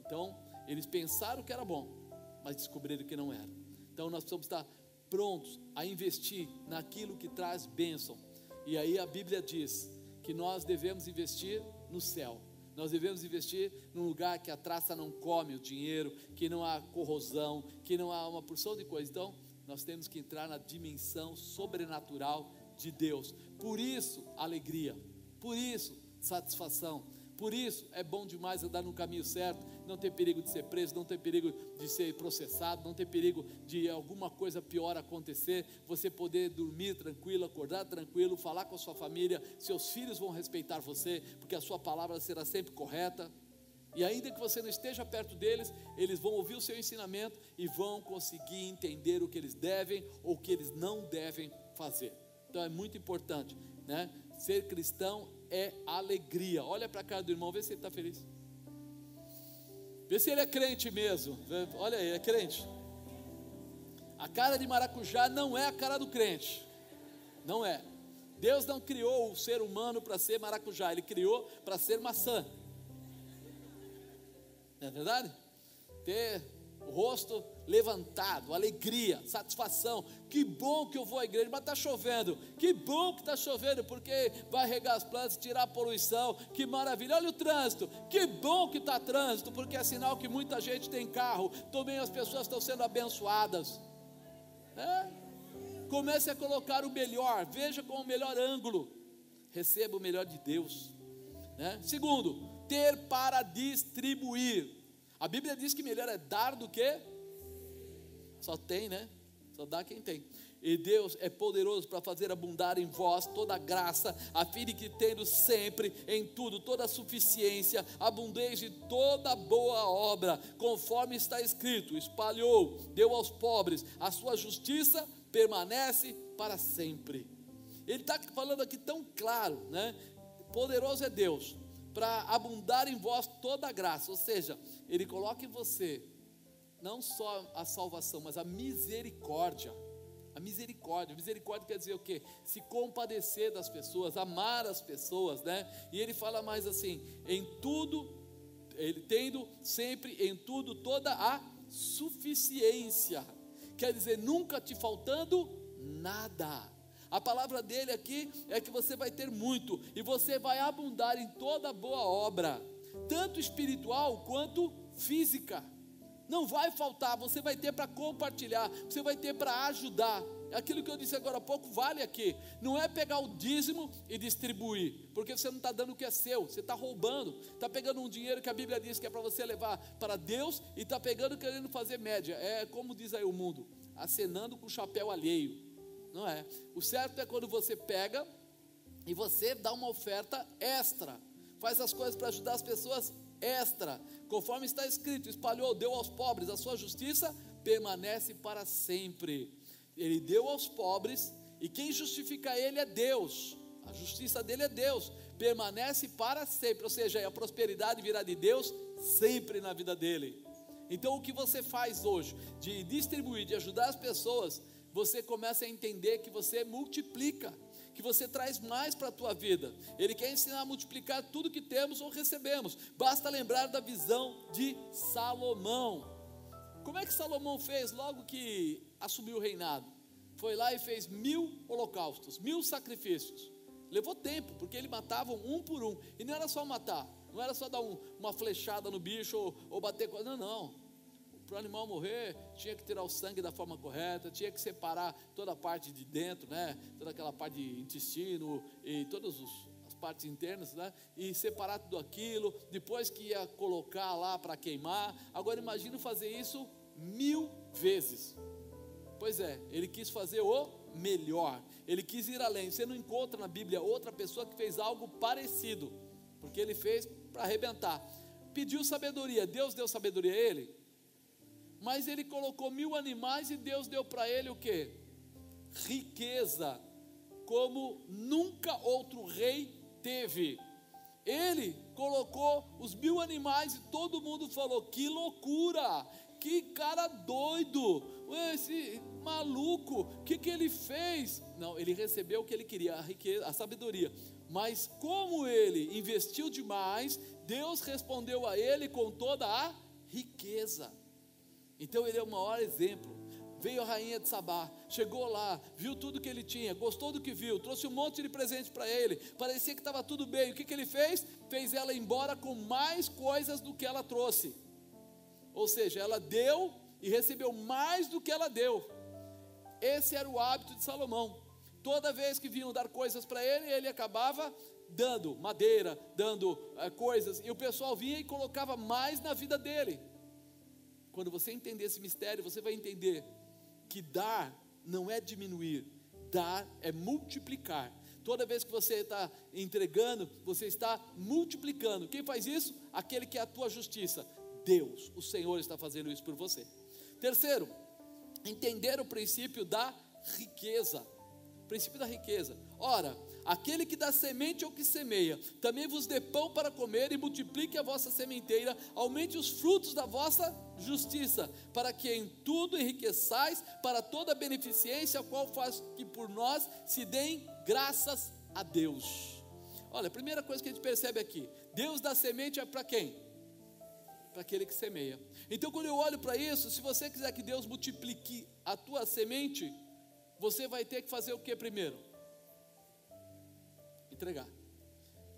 Speaker 1: Então, eles pensaram que era bom, mas descobriram que não era. Então, nós precisamos estar prontos a investir naquilo que traz bênção. E aí a Bíblia diz que nós devemos investir no céu. Nós devemos investir num lugar que a traça não come o dinheiro, que não há corrosão, que não há uma porção de coisas. Então, nós temos que entrar na dimensão sobrenatural de Deus. Por isso, alegria. Por isso, satisfação. Por isso, é bom demais andar no caminho certo não ter perigo de ser preso, não ter perigo de ser processado, não ter perigo de alguma coisa pior acontecer, você poder dormir tranquilo, acordar tranquilo, falar com a sua família, seus filhos vão respeitar você, porque a sua palavra será sempre correta. E ainda que você não esteja perto deles, eles vão ouvir o seu ensinamento e vão conseguir entender o que eles devem ou o que eles não devem fazer. Então é muito importante, né? Ser cristão é alegria. Olha para a cara do irmão, vê se ele está feliz. Vê se ele é crente mesmo. Olha aí, é crente. A cara de maracujá não é a cara do crente. Não é. Deus não criou o ser humano para ser maracujá, ele criou para ser maçã. Não é verdade? Ter o rosto levantado, alegria, satisfação. Que bom que eu vou à igreja, mas está chovendo. Que bom que está chovendo, porque vai regar as plantas, tirar a poluição. Que maravilha. Olha o trânsito. Que bom que está trânsito, porque é sinal que muita gente tem carro. Também as pessoas estão sendo abençoadas. É? Comece a colocar o melhor, veja com o melhor ângulo. Receba o melhor de Deus. Né? Segundo, ter para distribuir. A Bíblia diz que melhor é dar do que só tem, né? Só dá quem tem. E Deus é poderoso para fazer abundar em vós toda graça, a fim de que tendo sempre em tudo toda a suficiência, abundeis de toda boa obra, conforme está escrito: espalhou, deu aos pobres, a sua justiça permanece para sempre. Ele está falando aqui tão claro, né? Poderoso é Deus para abundar em vós toda a graça, ou seja, Ele coloca em você não só a salvação, mas a misericórdia a misericórdia. Misericórdia quer dizer o quê? Se compadecer das pessoas, amar as pessoas, né? E ele fala mais assim: em tudo, ele tendo sempre em tudo toda a suficiência. Quer dizer, nunca te faltando nada. A palavra dele aqui é que você vai ter muito e você vai abundar em toda boa obra, tanto espiritual quanto física. Não vai faltar, você vai ter para compartilhar, você vai ter para ajudar. Aquilo que eu disse agora há pouco vale aqui. Não é pegar o dízimo e distribuir, porque você não está dando o que é seu, você está roubando, está pegando um dinheiro que a Bíblia diz que é para você levar para Deus e está pegando querendo fazer média. É como diz aí o mundo, acenando com o chapéu alheio. Não é? O certo é quando você pega e você dá uma oferta extra, faz as coisas para ajudar as pessoas extra, conforme está escrito: espalhou, deu aos pobres, a sua justiça permanece para sempre. Ele deu aos pobres, e quem justifica ele é Deus. A justiça dele é Deus, permanece para sempre, ou seja, a prosperidade virá de Deus sempre na vida dele. Então, o que você faz hoje, de distribuir, de ajudar as pessoas, você começa a entender que você multiplica que você traz mais para a tua vida. Ele quer ensinar a multiplicar tudo que temos ou recebemos. Basta lembrar da visão de Salomão. Como é que Salomão fez logo que assumiu o reinado? Foi lá e fez mil holocaustos, mil sacrifícios. Levou tempo, porque ele matava um por um. E não era só matar, não era só dar um, uma flechada no bicho ou, ou bater. Não, não para o animal morrer, tinha que tirar o sangue da forma correta, tinha que separar toda a parte de dentro, né? Toda aquela parte de intestino e todas as partes internas, né? E separar tudo aquilo, depois que ia colocar lá para queimar. Agora imagina fazer isso mil vezes. Pois é, ele quis fazer o melhor. Ele quis ir além. Você não encontra na Bíblia outra pessoa que fez algo parecido, porque ele fez para arrebentar. Pediu sabedoria. Deus deu sabedoria a ele? Mas ele colocou mil animais e Deus deu para ele o que? Riqueza, como nunca outro rei teve. Ele colocou os mil animais e todo mundo falou: que loucura, que cara doido, esse maluco, o que, que ele fez? Não, ele recebeu o que ele queria, a riqueza, a sabedoria. Mas como ele investiu demais, Deus respondeu a ele com toda a riqueza. Então ele é o maior exemplo. Veio a rainha de Sabá, chegou lá, viu tudo que ele tinha, gostou do que viu, trouxe um monte de presente para ele, parecia que estava tudo bem. O que, que ele fez? Fez ela embora com mais coisas do que ela trouxe. Ou seja, ela deu e recebeu mais do que ela deu. Esse era o hábito de Salomão. Toda vez que vinham dar coisas para ele, ele acabava dando madeira, dando é, coisas, e o pessoal vinha e colocava mais na vida dele. Quando você entender esse mistério, você vai entender que dar não é diminuir, dar é multiplicar. Toda vez que você está entregando, você está multiplicando. Quem faz isso? Aquele que é a tua justiça. Deus, o Senhor está fazendo isso por você. Terceiro, entender o princípio da riqueza. Princípio da riqueza. Ora, Aquele que dá semente ao que semeia, também vos dê pão para comer e multiplique a vossa sementeira, aumente os frutos da vossa justiça, para que em tudo enriqueçais para toda beneficência, a qual faz que por nós se deem graças a Deus. Olha, a primeira coisa que a gente percebe aqui: Deus dá semente é para quem? Para aquele que semeia. Então, quando eu olho para isso, se você quiser que Deus multiplique a tua semente, você vai ter que fazer o que primeiro? entregar.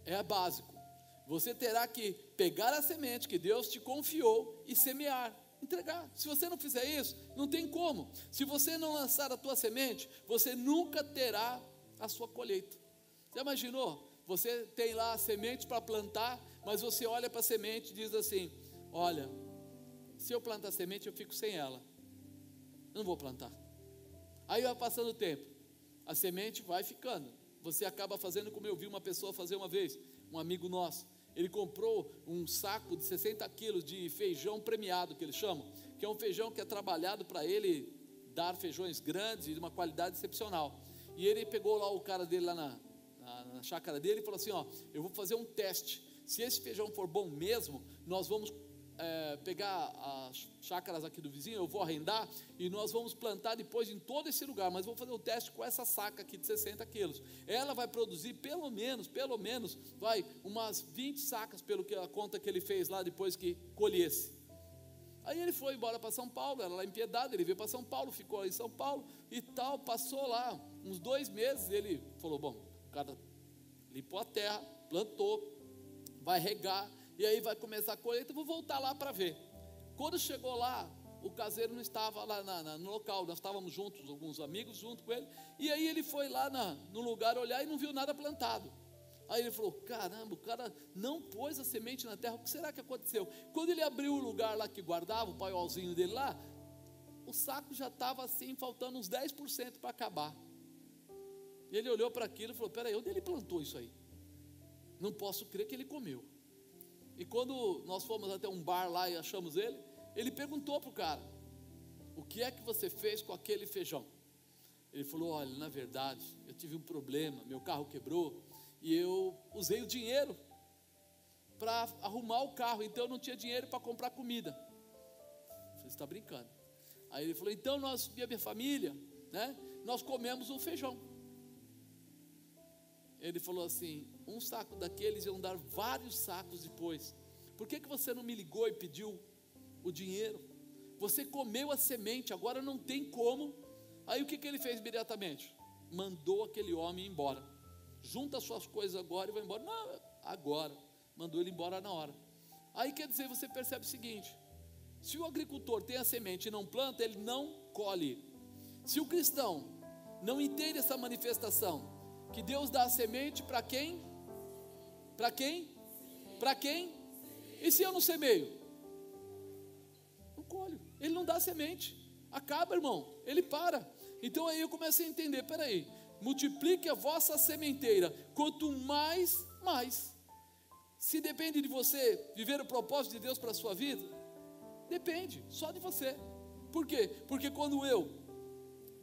Speaker 1: É básico. Você terá que pegar a semente que Deus te confiou e semear, entregar. Se você não fizer isso, não tem como. Se você não lançar a tua semente, você nunca terá a sua colheita. Você imaginou? Você tem lá a semente para plantar, mas você olha para a semente e diz assim: Olha, se eu plantar semente, eu fico sem ela. Eu não vou plantar. Aí vai passando o tempo, a semente vai ficando. Você acaba fazendo como eu vi uma pessoa fazer uma vez, um amigo nosso. Ele comprou um saco de 60 quilos de feijão premiado, que eles chamam, que é um feijão que é trabalhado para ele dar feijões grandes e de uma qualidade excepcional. E ele pegou lá o cara dele lá na, na, na chácara dele e falou assim: Ó, eu vou fazer um teste. Se esse feijão for bom mesmo, nós vamos é, pegar as chácaras aqui do vizinho, eu vou arrendar e nós vamos plantar depois em todo esse lugar, mas vou fazer o teste com essa saca aqui de 60 quilos. Ela vai produzir pelo menos, pelo menos, vai umas 20 sacas, pelo que a conta que ele fez lá depois que colhesse. Aí ele foi embora para São Paulo, era lá em Piedade, ele veio para São Paulo, ficou em São Paulo e tal, passou lá uns dois meses, ele falou, bom, o cara limpou a terra, plantou, vai regar, e aí vai começar a colheita, vou voltar lá para ver. Quando chegou lá, o caseiro não estava lá na, na, no local, nós estávamos juntos, alguns amigos junto com ele, e aí ele foi lá na, no lugar olhar e não viu nada plantado. Aí ele falou: caramba, o cara não pôs a semente na terra, o que será que aconteceu? Quando ele abriu o lugar lá que guardava, o paiolzinho dele lá, o saco já estava assim, faltando uns 10% para acabar. Ele olhou para aquilo e falou: peraí, onde ele plantou isso aí? Não posso crer que ele comeu. E quando nós fomos até um bar lá e achamos ele, ele perguntou para o cara: O que é que você fez com aquele feijão? Ele falou: Olha, na verdade, eu tive um problema, meu carro quebrou e eu usei o dinheiro para arrumar o carro, então eu não tinha dinheiro para comprar comida. Você está brincando? Aí ele falou: Então nós e a minha família, né? Nós comemos o feijão. Ele falou assim: um saco daqueles iam dar vários sacos depois. Por que, que você não me ligou e pediu o dinheiro? Você comeu a semente, agora não tem como. Aí o que, que ele fez imediatamente? Mandou aquele homem embora. Junta suas coisas agora e vai embora. Não, agora. Mandou ele embora na hora. Aí quer dizer, você percebe o seguinte: se o agricultor tem a semente e não planta, ele não colhe. Se o cristão não entende essa manifestação, que Deus dá a semente para quem para quem? Para quem? E se eu não semeio? Não colho. Ele não dá semente. Acaba, irmão. Ele para. Então aí eu começo a entender: peraí, multiplique a vossa sementeira. Quanto mais, mais. Se depende de você viver o propósito de Deus para a sua vida, depende só de você. Por quê? Porque quando eu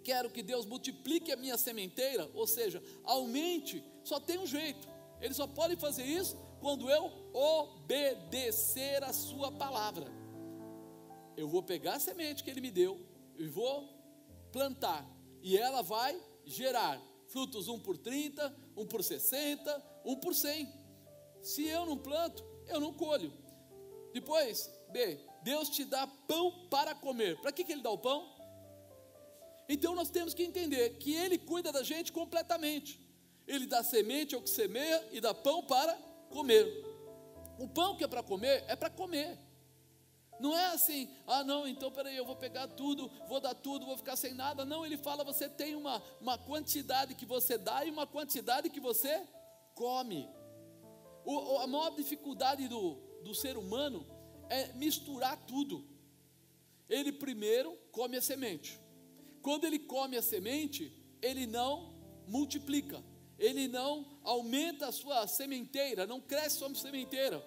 Speaker 1: quero que Deus multiplique a minha sementeira, ou seja, aumente, só tem um jeito ele só pode fazer isso quando eu obedecer a sua palavra. Eu vou pegar a semente que ele me deu e vou plantar, e ela vai gerar frutos um por 30, um por 60, um por 100. Se eu não planto, eu não colho. Depois, B, Deus te dá pão para comer. Para que, que ele dá o pão? Então nós temos que entender que ele cuida da gente completamente. Ele dá semente ao que semeia e dá pão para comer. O pão que é para comer é para comer. Não é assim, ah não, então peraí, eu vou pegar tudo, vou dar tudo, vou ficar sem nada. Não, ele fala, você tem uma, uma quantidade que você dá e uma quantidade que você come. O, a maior dificuldade do, do ser humano é misturar tudo. Ele primeiro come a semente. Quando ele come a semente, ele não multiplica ele não aumenta a sua sementeira, não cresce sua sementeira.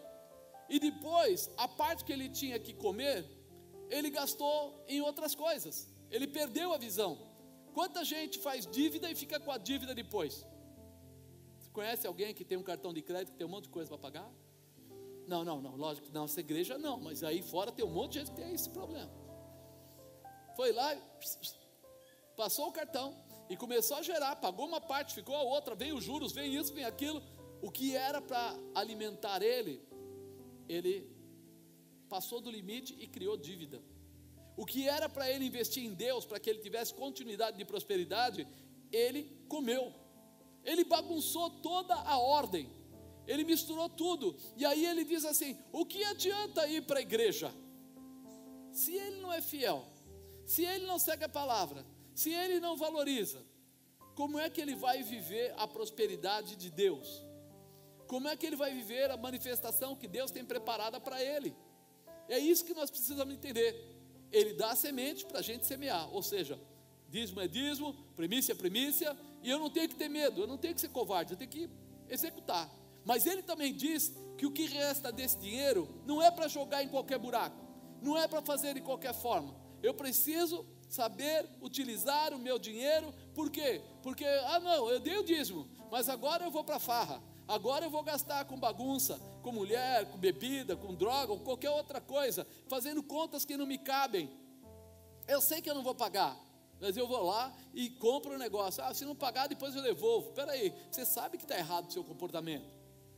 Speaker 1: E depois, a parte que ele tinha que comer, ele gastou em outras coisas. Ele perdeu a visão. Quanta gente faz dívida e fica com a dívida depois? Você conhece alguém que tem um cartão de crédito que tem um monte de coisa para pagar? Não, não, não, lógico, não, essa igreja não, mas aí fora tem um monte de gente que tem esse problema. Foi lá, passou o cartão, e começou a gerar, pagou uma parte, ficou a outra, veio os juros, vem isso, vem aquilo. O que era para alimentar ele, ele passou do limite e criou dívida. O que era para ele investir em Deus, para que ele tivesse continuidade de prosperidade, ele comeu. Ele bagunçou toda a ordem. Ele misturou tudo. E aí ele diz assim: o que adianta ir para a igreja? Se ele não é fiel, se ele não segue a palavra, se ele não valoriza, como é que ele vai viver a prosperidade de Deus? Como é que ele vai viver a manifestação que Deus tem preparada para ele? É isso que nós precisamos entender. Ele dá a semente para a gente semear, ou seja, Dízimo é dízimo, primícia é primícia, e eu não tenho que ter medo, eu não tenho que ser covarde, eu tenho que executar. Mas ele também diz que o que resta desse dinheiro não é para jogar em qualquer buraco, não é para fazer de qualquer forma. Eu preciso saber utilizar o meu dinheiro, por quê? Porque, ah, não, eu dei o dízimo, mas agora eu vou para farra, agora eu vou gastar com bagunça, com mulher, com bebida, com droga, ou qualquer outra coisa, fazendo contas que não me cabem. Eu sei que eu não vou pagar, mas eu vou lá e compro o negócio. Ah, se não pagar, depois eu devolvo. Aí, você sabe que está errado o seu comportamento.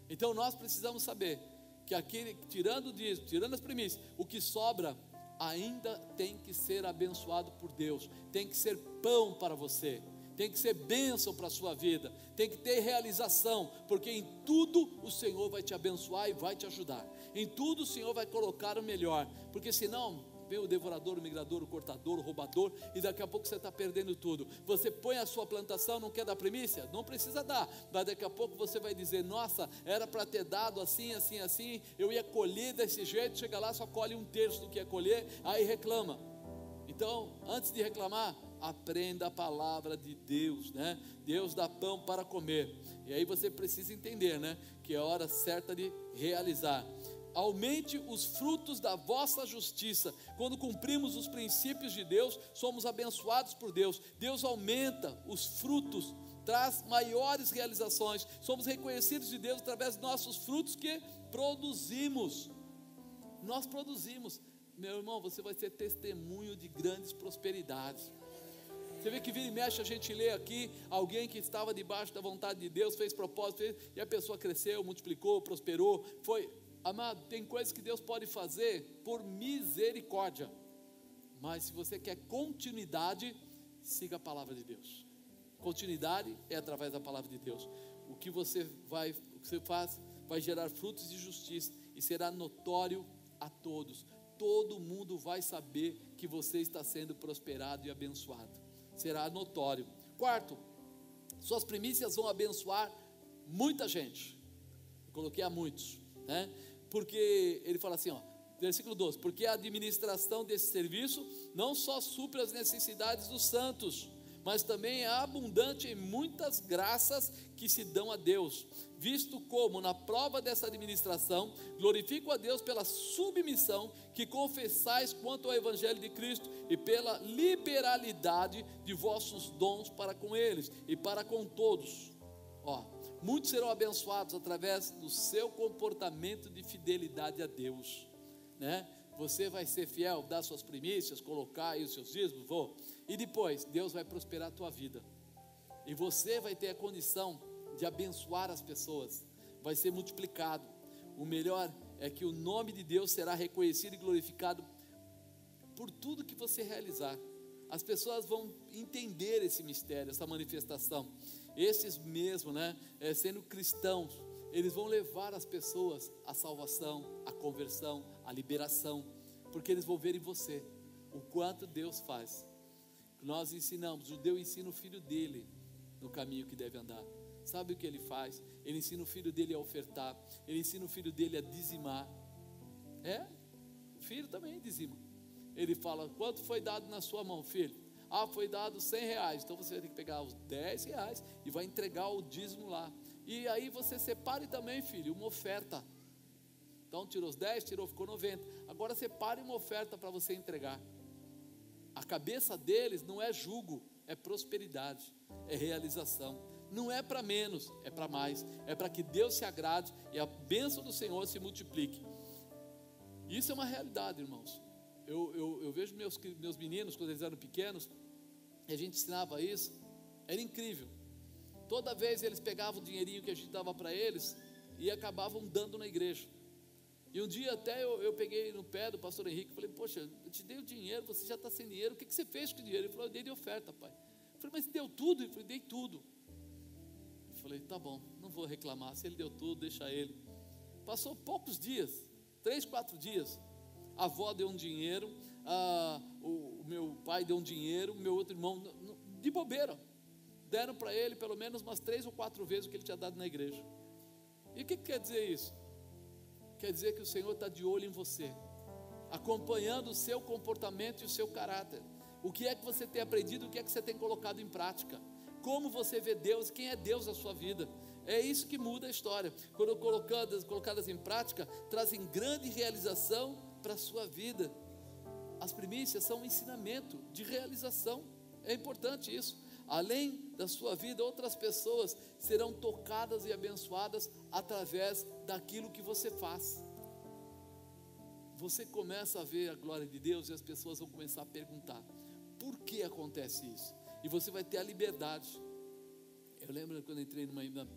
Speaker 1: Então nós precisamos saber que aquele, tirando disso, tirando as premissas, o que sobra ainda tem que ser abençoado por Deus, tem que ser pão para você, tem que ser bênção para a sua vida, tem que ter realização, porque em tudo o Senhor vai te abençoar e vai te ajudar, em tudo o Senhor vai colocar o melhor, porque senão vem o devorador, o migrador, o cortador, o roubador, e daqui a pouco você está perdendo tudo. Você põe a sua plantação, não quer dar primícia? Não precisa dar, mas daqui a pouco você vai dizer: Nossa, era para ter dado assim, assim, assim, eu ia colher desse jeito, chega lá, só colhe um terço do que ia colher, aí reclama. Então, antes de reclamar, aprenda a palavra de Deus, né? Deus dá pão para comer. E aí você precisa entender, né? Que é a hora certa de realizar aumente os frutos da vossa justiça. Quando cumprimos os princípios de Deus, somos abençoados por Deus. Deus aumenta os frutos, traz maiores realizações. Somos reconhecidos de Deus através dos nossos frutos que produzimos. Nós produzimos. Meu irmão, você vai ser testemunho de grandes prosperidades. Você vê que vira e mexe, a gente lê aqui alguém que estava debaixo da vontade de Deus, fez propósito, fez, e a pessoa cresceu, multiplicou, prosperou, foi Amado, tem coisas que Deus pode fazer por misericórdia, mas se você quer continuidade, siga a palavra de Deus. Continuidade é através da palavra de Deus. O que você vai, o que você faz, vai gerar frutos de justiça e será notório a todos. Todo mundo vai saber que você está sendo prosperado e abençoado. Será notório. Quarto, suas primícias vão abençoar muita gente. Coloquei a muitos, né? Porque ele fala assim, ó, versículo 12: porque a administração desse serviço não só supre as necessidades dos santos, mas também é abundante em muitas graças que se dão a Deus, visto como, na prova dessa administração, glorifico a Deus pela submissão que confessais quanto ao Evangelho de Cristo e pela liberalidade de vossos dons para com eles e para com todos. Ó, Muitos serão abençoados através do seu comportamento de fidelidade a Deus, né? Você vai ser fiel, dar suas primícias, colocar aí os seus dízimos, vou. E depois, Deus vai prosperar a tua vida. E você vai ter a condição de abençoar as pessoas. Vai ser multiplicado. O melhor é que o nome de Deus será reconhecido e glorificado por tudo que você realizar. As pessoas vão entender esse mistério, essa manifestação esses mesmo, né, é, sendo cristãos, eles vão levar as pessoas à salvação, à conversão, à liberação, porque eles vão ver em você o quanto Deus faz. Nós ensinamos, o judeu ensina o filho dele no caminho que deve andar. Sabe o que ele faz? Ele ensina o filho dele a ofertar, ele ensina o filho dele a dizimar. É, o filho também dizima. Ele fala: Quanto foi dado na sua mão, filho? Ah, foi dado 100 reais. Então você vai ter que pegar os 10 reais e vai entregar o dízimo lá. E aí você separe também, filho, uma oferta. Então tirou os 10, tirou, ficou 90. Agora separe uma oferta para você entregar. A cabeça deles não é jugo, é prosperidade, é realização. Não é para menos, é para mais. É para que Deus se agrade e a bênção do Senhor se multiplique. Isso é uma realidade, irmãos. Eu, eu, eu vejo meus, meus meninos, quando eles eram pequenos, e a gente ensinava isso, era incrível. Toda vez eles pegavam o dinheirinho que a gente dava para eles e acabavam dando na igreja. E um dia até eu, eu peguei no pé do pastor Henrique e falei, poxa, eu te dei o dinheiro, você já está sem dinheiro, o que, que você fez com o dinheiro? Ele falou, eu dei de oferta, pai. Eu falei, mas deu tudo? Ele falou, dei tudo. Eu falei, tá bom, não vou reclamar, se ele deu tudo, deixa ele. Passou poucos dias, três, quatro dias, a avó deu um dinheiro, a, o, o, meu pai deu um dinheiro, meu outro irmão, de bobeira. Deram para ele pelo menos umas três ou quatro vezes o que ele tinha dado na igreja. E o que, que quer dizer isso? Quer dizer que o Senhor está de olho em você, acompanhando o seu comportamento e o seu caráter. O que é que você tem aprendido? O que é que você tem colocado em prática? Como você vê Deus? Quem é Deus na sua vida? É isso que muda a história. Quando colocadas, colocadas em prática, trazem grande realização para a sua vida. As primícias são um ensinamento de realização. É importante isso. Além da sua vida, outras pessoas serão tocadas e abençoadas através daquilo que você faz. Você começa a ver a glória de Deus e as pessoas vão começar a perguntar: por que acontece isso? E você vai ter a liberdade. Eu lembro quando entrei numa na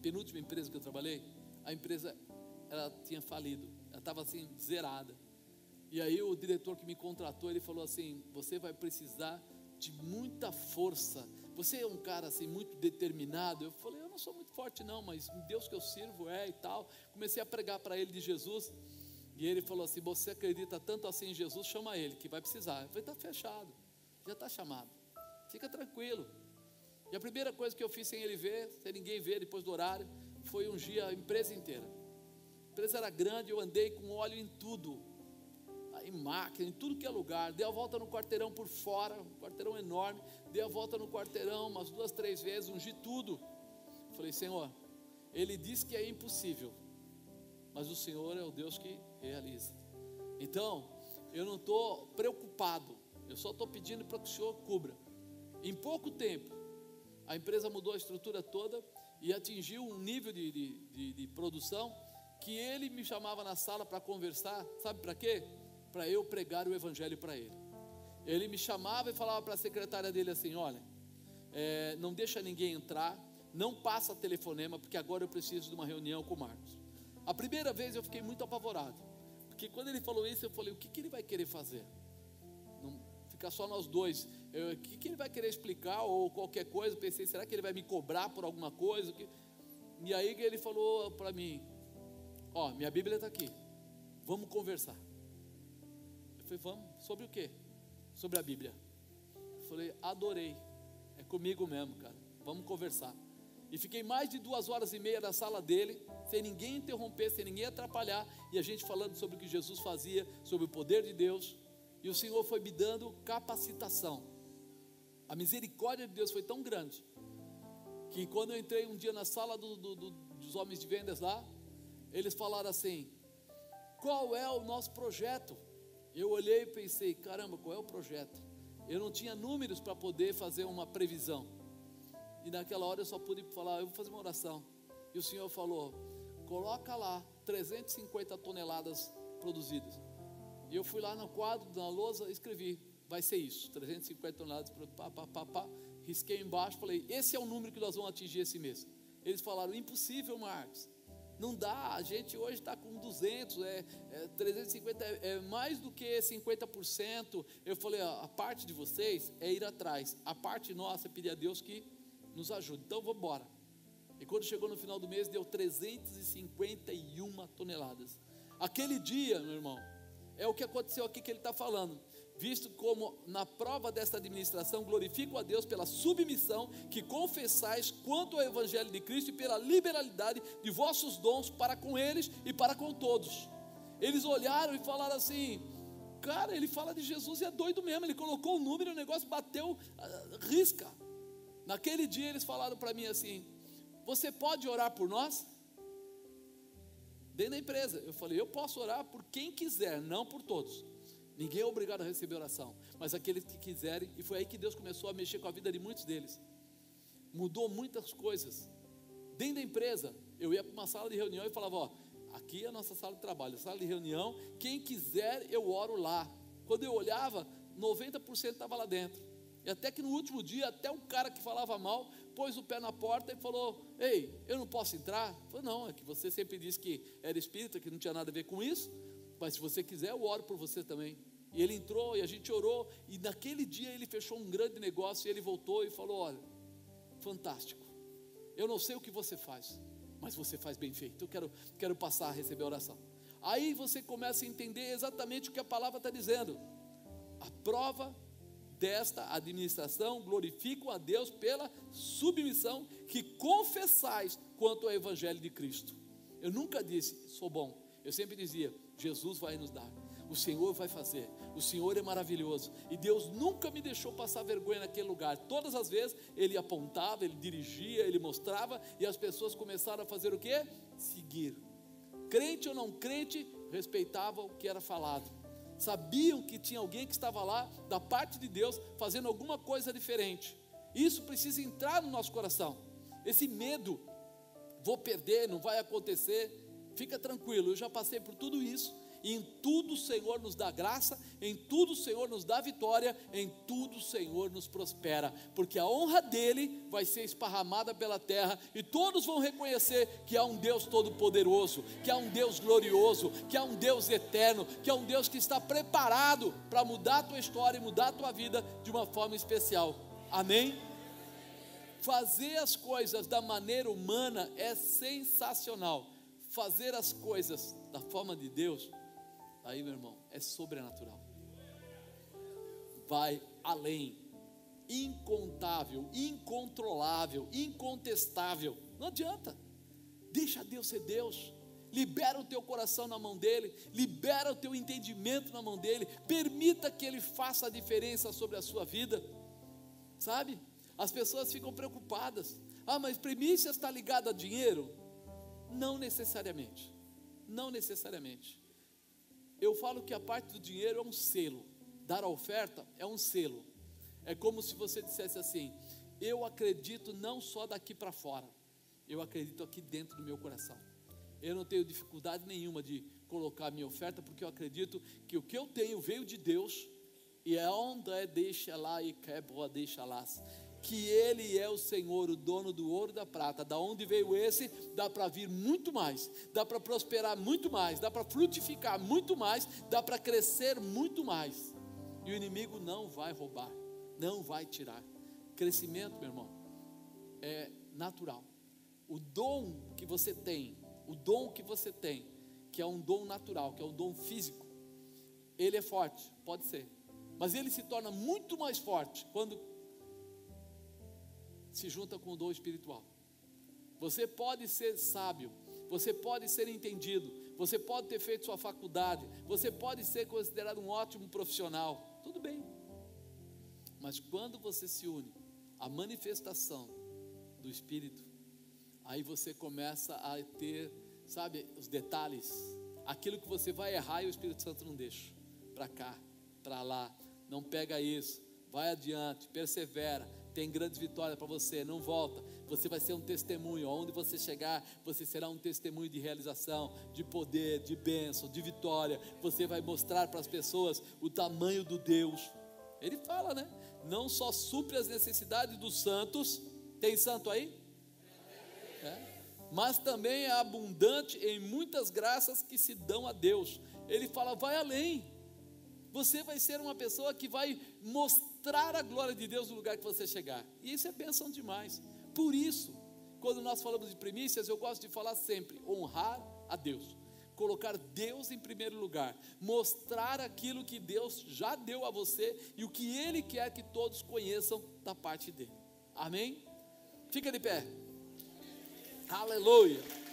Speaker 1: penúltima empresa que eu trabalhei, a empresa ela tinha falido, ela estava assim zerada. E aí o diretor que me contratou, ele falou assim: "Você vai precisar de muita força. Você é um cara assim muito determinado". Eu falei: "Eu não sou muito forte não, mas Deus que eu sirvo é e tal". Comecei a pregar para ele de Jesus. E ele falou assim: Você acredita tanto assim em Jesus? Chama ele, que vai precisar. Eu falei: Está fechado, já está chamado. Fica tranquilo. E a primeira coisa que eu fiz sem ele ver, sem ninguém ver depois do horário, foi ungir a empresa inteira. A empresa era grande, eu andei com óleo em tudo, em máquina, em tudo que é lugar. Dei a volta no quarteirão por fora, um quarteirão enorme. Dei a volta no quarteirão umas duas, três vezes, ungi tudo. Falei, Senhor, ele disse que é impossível, mas o Senhor é o Deus que realiza. Então, eu não estou preocupado, eu só estou pedindo para que o Senhor cubra. Em pouco tempo, a empresa mudou a estrutura toda e atingiu um nível de, de, de, de produção que ele me chamava na sala para conversar, sabe para quê? Para eu pregar o evangelho para ele. Ele me chamava e falava para a secretária dele assim: olha, é, não deixa ninguém entrar, não passa telefonema, porque agora eu preciso de uma reunião com o Marcos. A primeira vez eu fiquei muito apavorado, porque quando ele falou isso, eu falei: o que, que ele vai querer fazer? Não ficar só nós dois. Eu, o que, que ele vai querer explicar ou qualquer coisa? pensei: será que ele vai me cobrar por alguma coisa? E aí ele falou para mim: Ó, minha Bíblia está aqui, vamos conversar. Falei: vamos, sobre o que? Sobre a Bíblia. Eu falei: adorei, é comigo mesmo, cara, vamos conversar. E fiquei mais de duas horas e meia na sala dele, sem ninguém interromper, sem ninguém atrapalhar, e a gente falando sobre o que Jesus fazia, sobre o poder de Deus, e o Senhor foi me dando capacitação. A misericórdia de Deus foi tão grande, que quando eu entrei um dia na sala do, do, do, dos homens de vendas lá, eles falaram assim: qual é o nosso projeto? Eu olhei e pensei: caramba, qual é o projeto? Eu não tinha números para poder fazer uma previsão. E naquela hora eu só pude falar: eu vou fazer uma oração. E o Senhor falou: coloca lá 350 toneladas produzidas. E eu fui lá no quadro, na lousa, escrevi: vai ser isso, 350 toneladas, pá, pá, pá, pá. risquei embaixo, falei: esse é o número que nós vamos atingir esse mês. Eles falaram: impossível, Marcos. Não dá, a gente hoje está com 200, é, é 350 é, é, mais do que 50%. Eu falei: ó, a parte de vocês é ir atrás, a parte nossa é pedir a Deus que nos ajude. Então vamos embora. E quando chegou no final do mês, deu 351 toneladas. Aquele dia, meu irmão, é o que aconteceu aqui que ele está falando. Visto como na prova desta administração glorifico a Deus pela submissão que confessais quanto ao Evangelho de Cristo e pela liberalidade de vossos dons para com eles e para com todos. Eles olharam e falaram assim: Cara, ele fala de Jesus e é doido mesmo. Ele colocou o número e o negócio bateu, uh, risca. Naquele dia eles falaram para mim assim: Você pode orar por nós? Dentro da empresa. Eu falei: Eu posso orar por quem quiser, não por todos. Ninguém é obrigado a receber oração, mas aqueles que quiserem. E foi aí que Deus começou a mexer com a vida de muitos deles. Mudou muitas coisas. Dentro da empresa, eu ia para uma sala de reunião e falava: Ó, aqui é a nossa sala de trabalho, sala de reunião. Quem quiser, eu oro lá. Quando eu olhava, 90% estava lá dentro. E até que no último dia, até um cara que falava mal, pôs o pé na porta e falou: Ei, eu não posso entrar? Eu falei, não, é que você sempre disse que era espírita, que não tinha nada a ver com isso, mas se você quiser, eu oro por você também. E ele entrou e a gente orou, e naquele dia ele fechou um grande negócio e ele voltou e falou: Olha, fantástico, eu não sei o que você faz, mas você faz bem feito, eu quero, quero passar a receber a oração. Aí você começa a entender exatamente o que a palavra está dizendo. A prova desta administração glorificam a Deus pela submissão que confessais quanto ao Evangelho de Cristo. Eu nunca disse, sou bom. Eu sempre dizia, Jesus vai nos dar. O Senhor vai fazer. O Senhor é maravilhoso. E Deus nunca me deixou passar vergonha naquele lugar. Todas as vezes ele apontava, ele dirigia, ele mostrava e as pessoas começaram a fazer o quê? Seguir. Crente ou não crente, respeitavam o que era falado. Sabiam que tinha alguém que estava lá da parte de Deus fazendo alguma coisa diferente. Isso precisa entrar no nosso coração. Esse medo, vou perder, não vai acontecer. Fica tranquilo, eu já passei por tudo isso em tudo o Senhor nos dá graça, em tudo o Senhor nos dá vitória, em tudo o Senhor nos prospera, porque a honra dele vai ser esparramada pela terra e todos vão reconhecer que há um Deus todo-poderoso, que há um Deus glorioso, que há um Deus eterno, que há um Deus que está preparado para mudar a tua história e mudar a tua vida de uma forma especial. Amém? Fazer as coisas da maneira humana é sensacional. Fazer as coisas da forma de Deus Aí, meu irmão, é sobrenatural. Vai além. Incontável, incontrolável, incontestável. Não adianta. Deixa Deus ser Deus. Libera o teu coração na mão dele, libera o teu entendimento na mão dele, permita que ele faça a diferença sobre a sua vida. Sabe? As pessoas ficam preocupadas. Ah, mas primícia está ligada a dinheiro? Não necessariamente. Não necessariamente. Eu falo que a parte do dinheiro é um selo. Dar a oferta é um selo. É como se você dissesse assim: Eu acredito não só daqui para fora, eu acredito aqui dentro do meu coração. Eu não tenho dificuldade nenhuma de colocar a minha oferta, porque eu acredito que o que eu tenho veio de Deus, e é onde é deixa lá e quebra deixa lá que Ele é o Senhor, o dono do ouro e da prata. Da onde veio esse, dá para vir muito mais, dá para prosperar muito mais, dá para frutificar muito mais, dá para crescer muito mais. E o inimigo não vai roubar, não vai tirar. Crescimento, meu irmão, é natural. O dom que você tem, o dom que você tem, que é um dom natural, que é um dom físico, ele é forte, pode ser, mas ele se torna muito mais forte quando se junta com o dom espiritual. Você pode ser sábio, você pode ser entendido, você pode ter feito sua faculdade, você pode ser considerado um ótimo profissional, tudo bem. Mas quando você se une à manifestação do Espírito, aí você começa a ter, sabe, os detalhes, aquilo que você vai errar e o Espírito Santo não deixa, para cá, para lá, não pega isso, vai adiante, persevera, tem grandes vitórias para você, não volta. Você vai ser um testemunho. Onde você chegar, você será um testemunho de realização, de poder, de bênção, de vitória. Você vai mostrar para as pessoas o tamanho do Deus. Ele fala, né? Não só supre as necessidades dos santos. Tem santo aí? É. Mas também é abundante em muitas graças que se dão a Deus. Ele fala, vai além você vai ser uma pessoa que vai mostrar a glória de Deus no lugar que você chegar. E isso é bênção demais. Por isso, quando nós falamos de primícias, eu gosto de falar sempre: honrar a Deus, colocar Deus em primeiro lugar, mostrar aquilo que Deus já deu a você e o que Ele quer que todos conheçam da parte dele. Amém? Fica de pé. Aleluia.